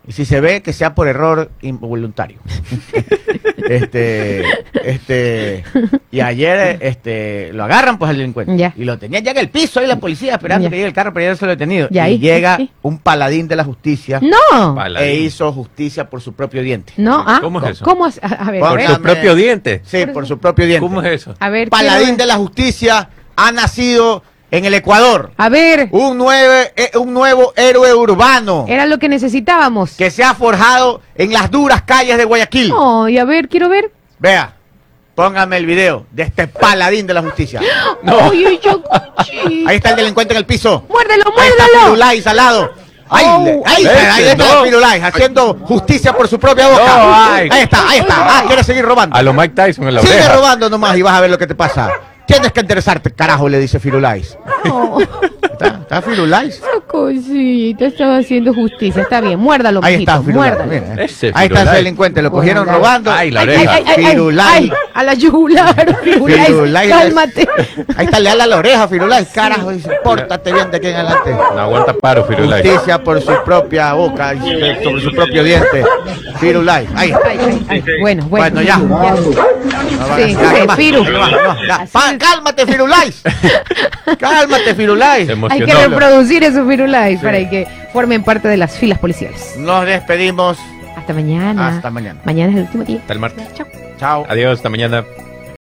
Y si se ve, que sea por error involuntario. este, este, y ayer, este, lo agarran pues al delincuente. Ya. Y lo tenía ya en el piso ahí la policía esperando Ya. que llegue el carro para ya se lo detenido. Ya, y ahí. llega un paladín de la justicia No. Paladín. e hizo justicia por su propio diente. No, ah, ¿Cómo es eso? ¿Cómo es? A, a ver, Por a ver, Póngame- propios dientes. Sí, por su propio diente. ¿Cómo es eso? a ver, Paladín de la justicia ha nacido en el Ecuador. A ver, Un, nueve, eh, un nuevo héroe urbano. era lo que necesitábamos. que se ha forjado en las duras calles de Guayaquil. No, y a ver, quiero ver. Vea, póngame el video de este paladín de la justicia. No. Yo. Ahí está el delincuente en el piso. Muérdelo, Ahí está muérdelo. Firulais al lado. Ahí, Oh. ahí, está, ahí está no. Firulais haciendo justicia por su propia boca. No, ay. ahí está, ahí está. Ah, quiere seguir robando. A lo Mike Tyson en la Sigue oreja. robando nomás y vas a ver lo que te pasa. Tienes que interesarte, carajo, le dice Firulais. No, ¿Está, está Firulais? esa cosita, estaba haciendo justicia. Está bien, muérdalo, Ahí mijito, está Firulais. muérdalo. mira. Ese Ahí está ese Firulais. delincuente, lo cogieron robando. Ay, la oreja. ay, ay, ay, Firulais. ay, a la yugular, Firulais, cálmate. Ahí está, le da la oreja, Firulais. Carajo, dice, pórtate bien de aquí en adelante. No aguanta paro, Firulais. Justicia por su propia boca, y sobre su propio diente. Firulais. Ahí está. Ay, ay, ay, Bueno, bueno. Bueno, ya. No Sí, sí, Firu. no no ya. Pa-. Cálmate, Firulais. Cálmate, Firulais. Hay que reproducir esos Firulais para que formen parte de las filas policiales. Nos despedimos. Hasta mañana. Hasta mañana. Mañana es el último día. Hasta el martes. Chao. Chao. Adiós, hasta mañana.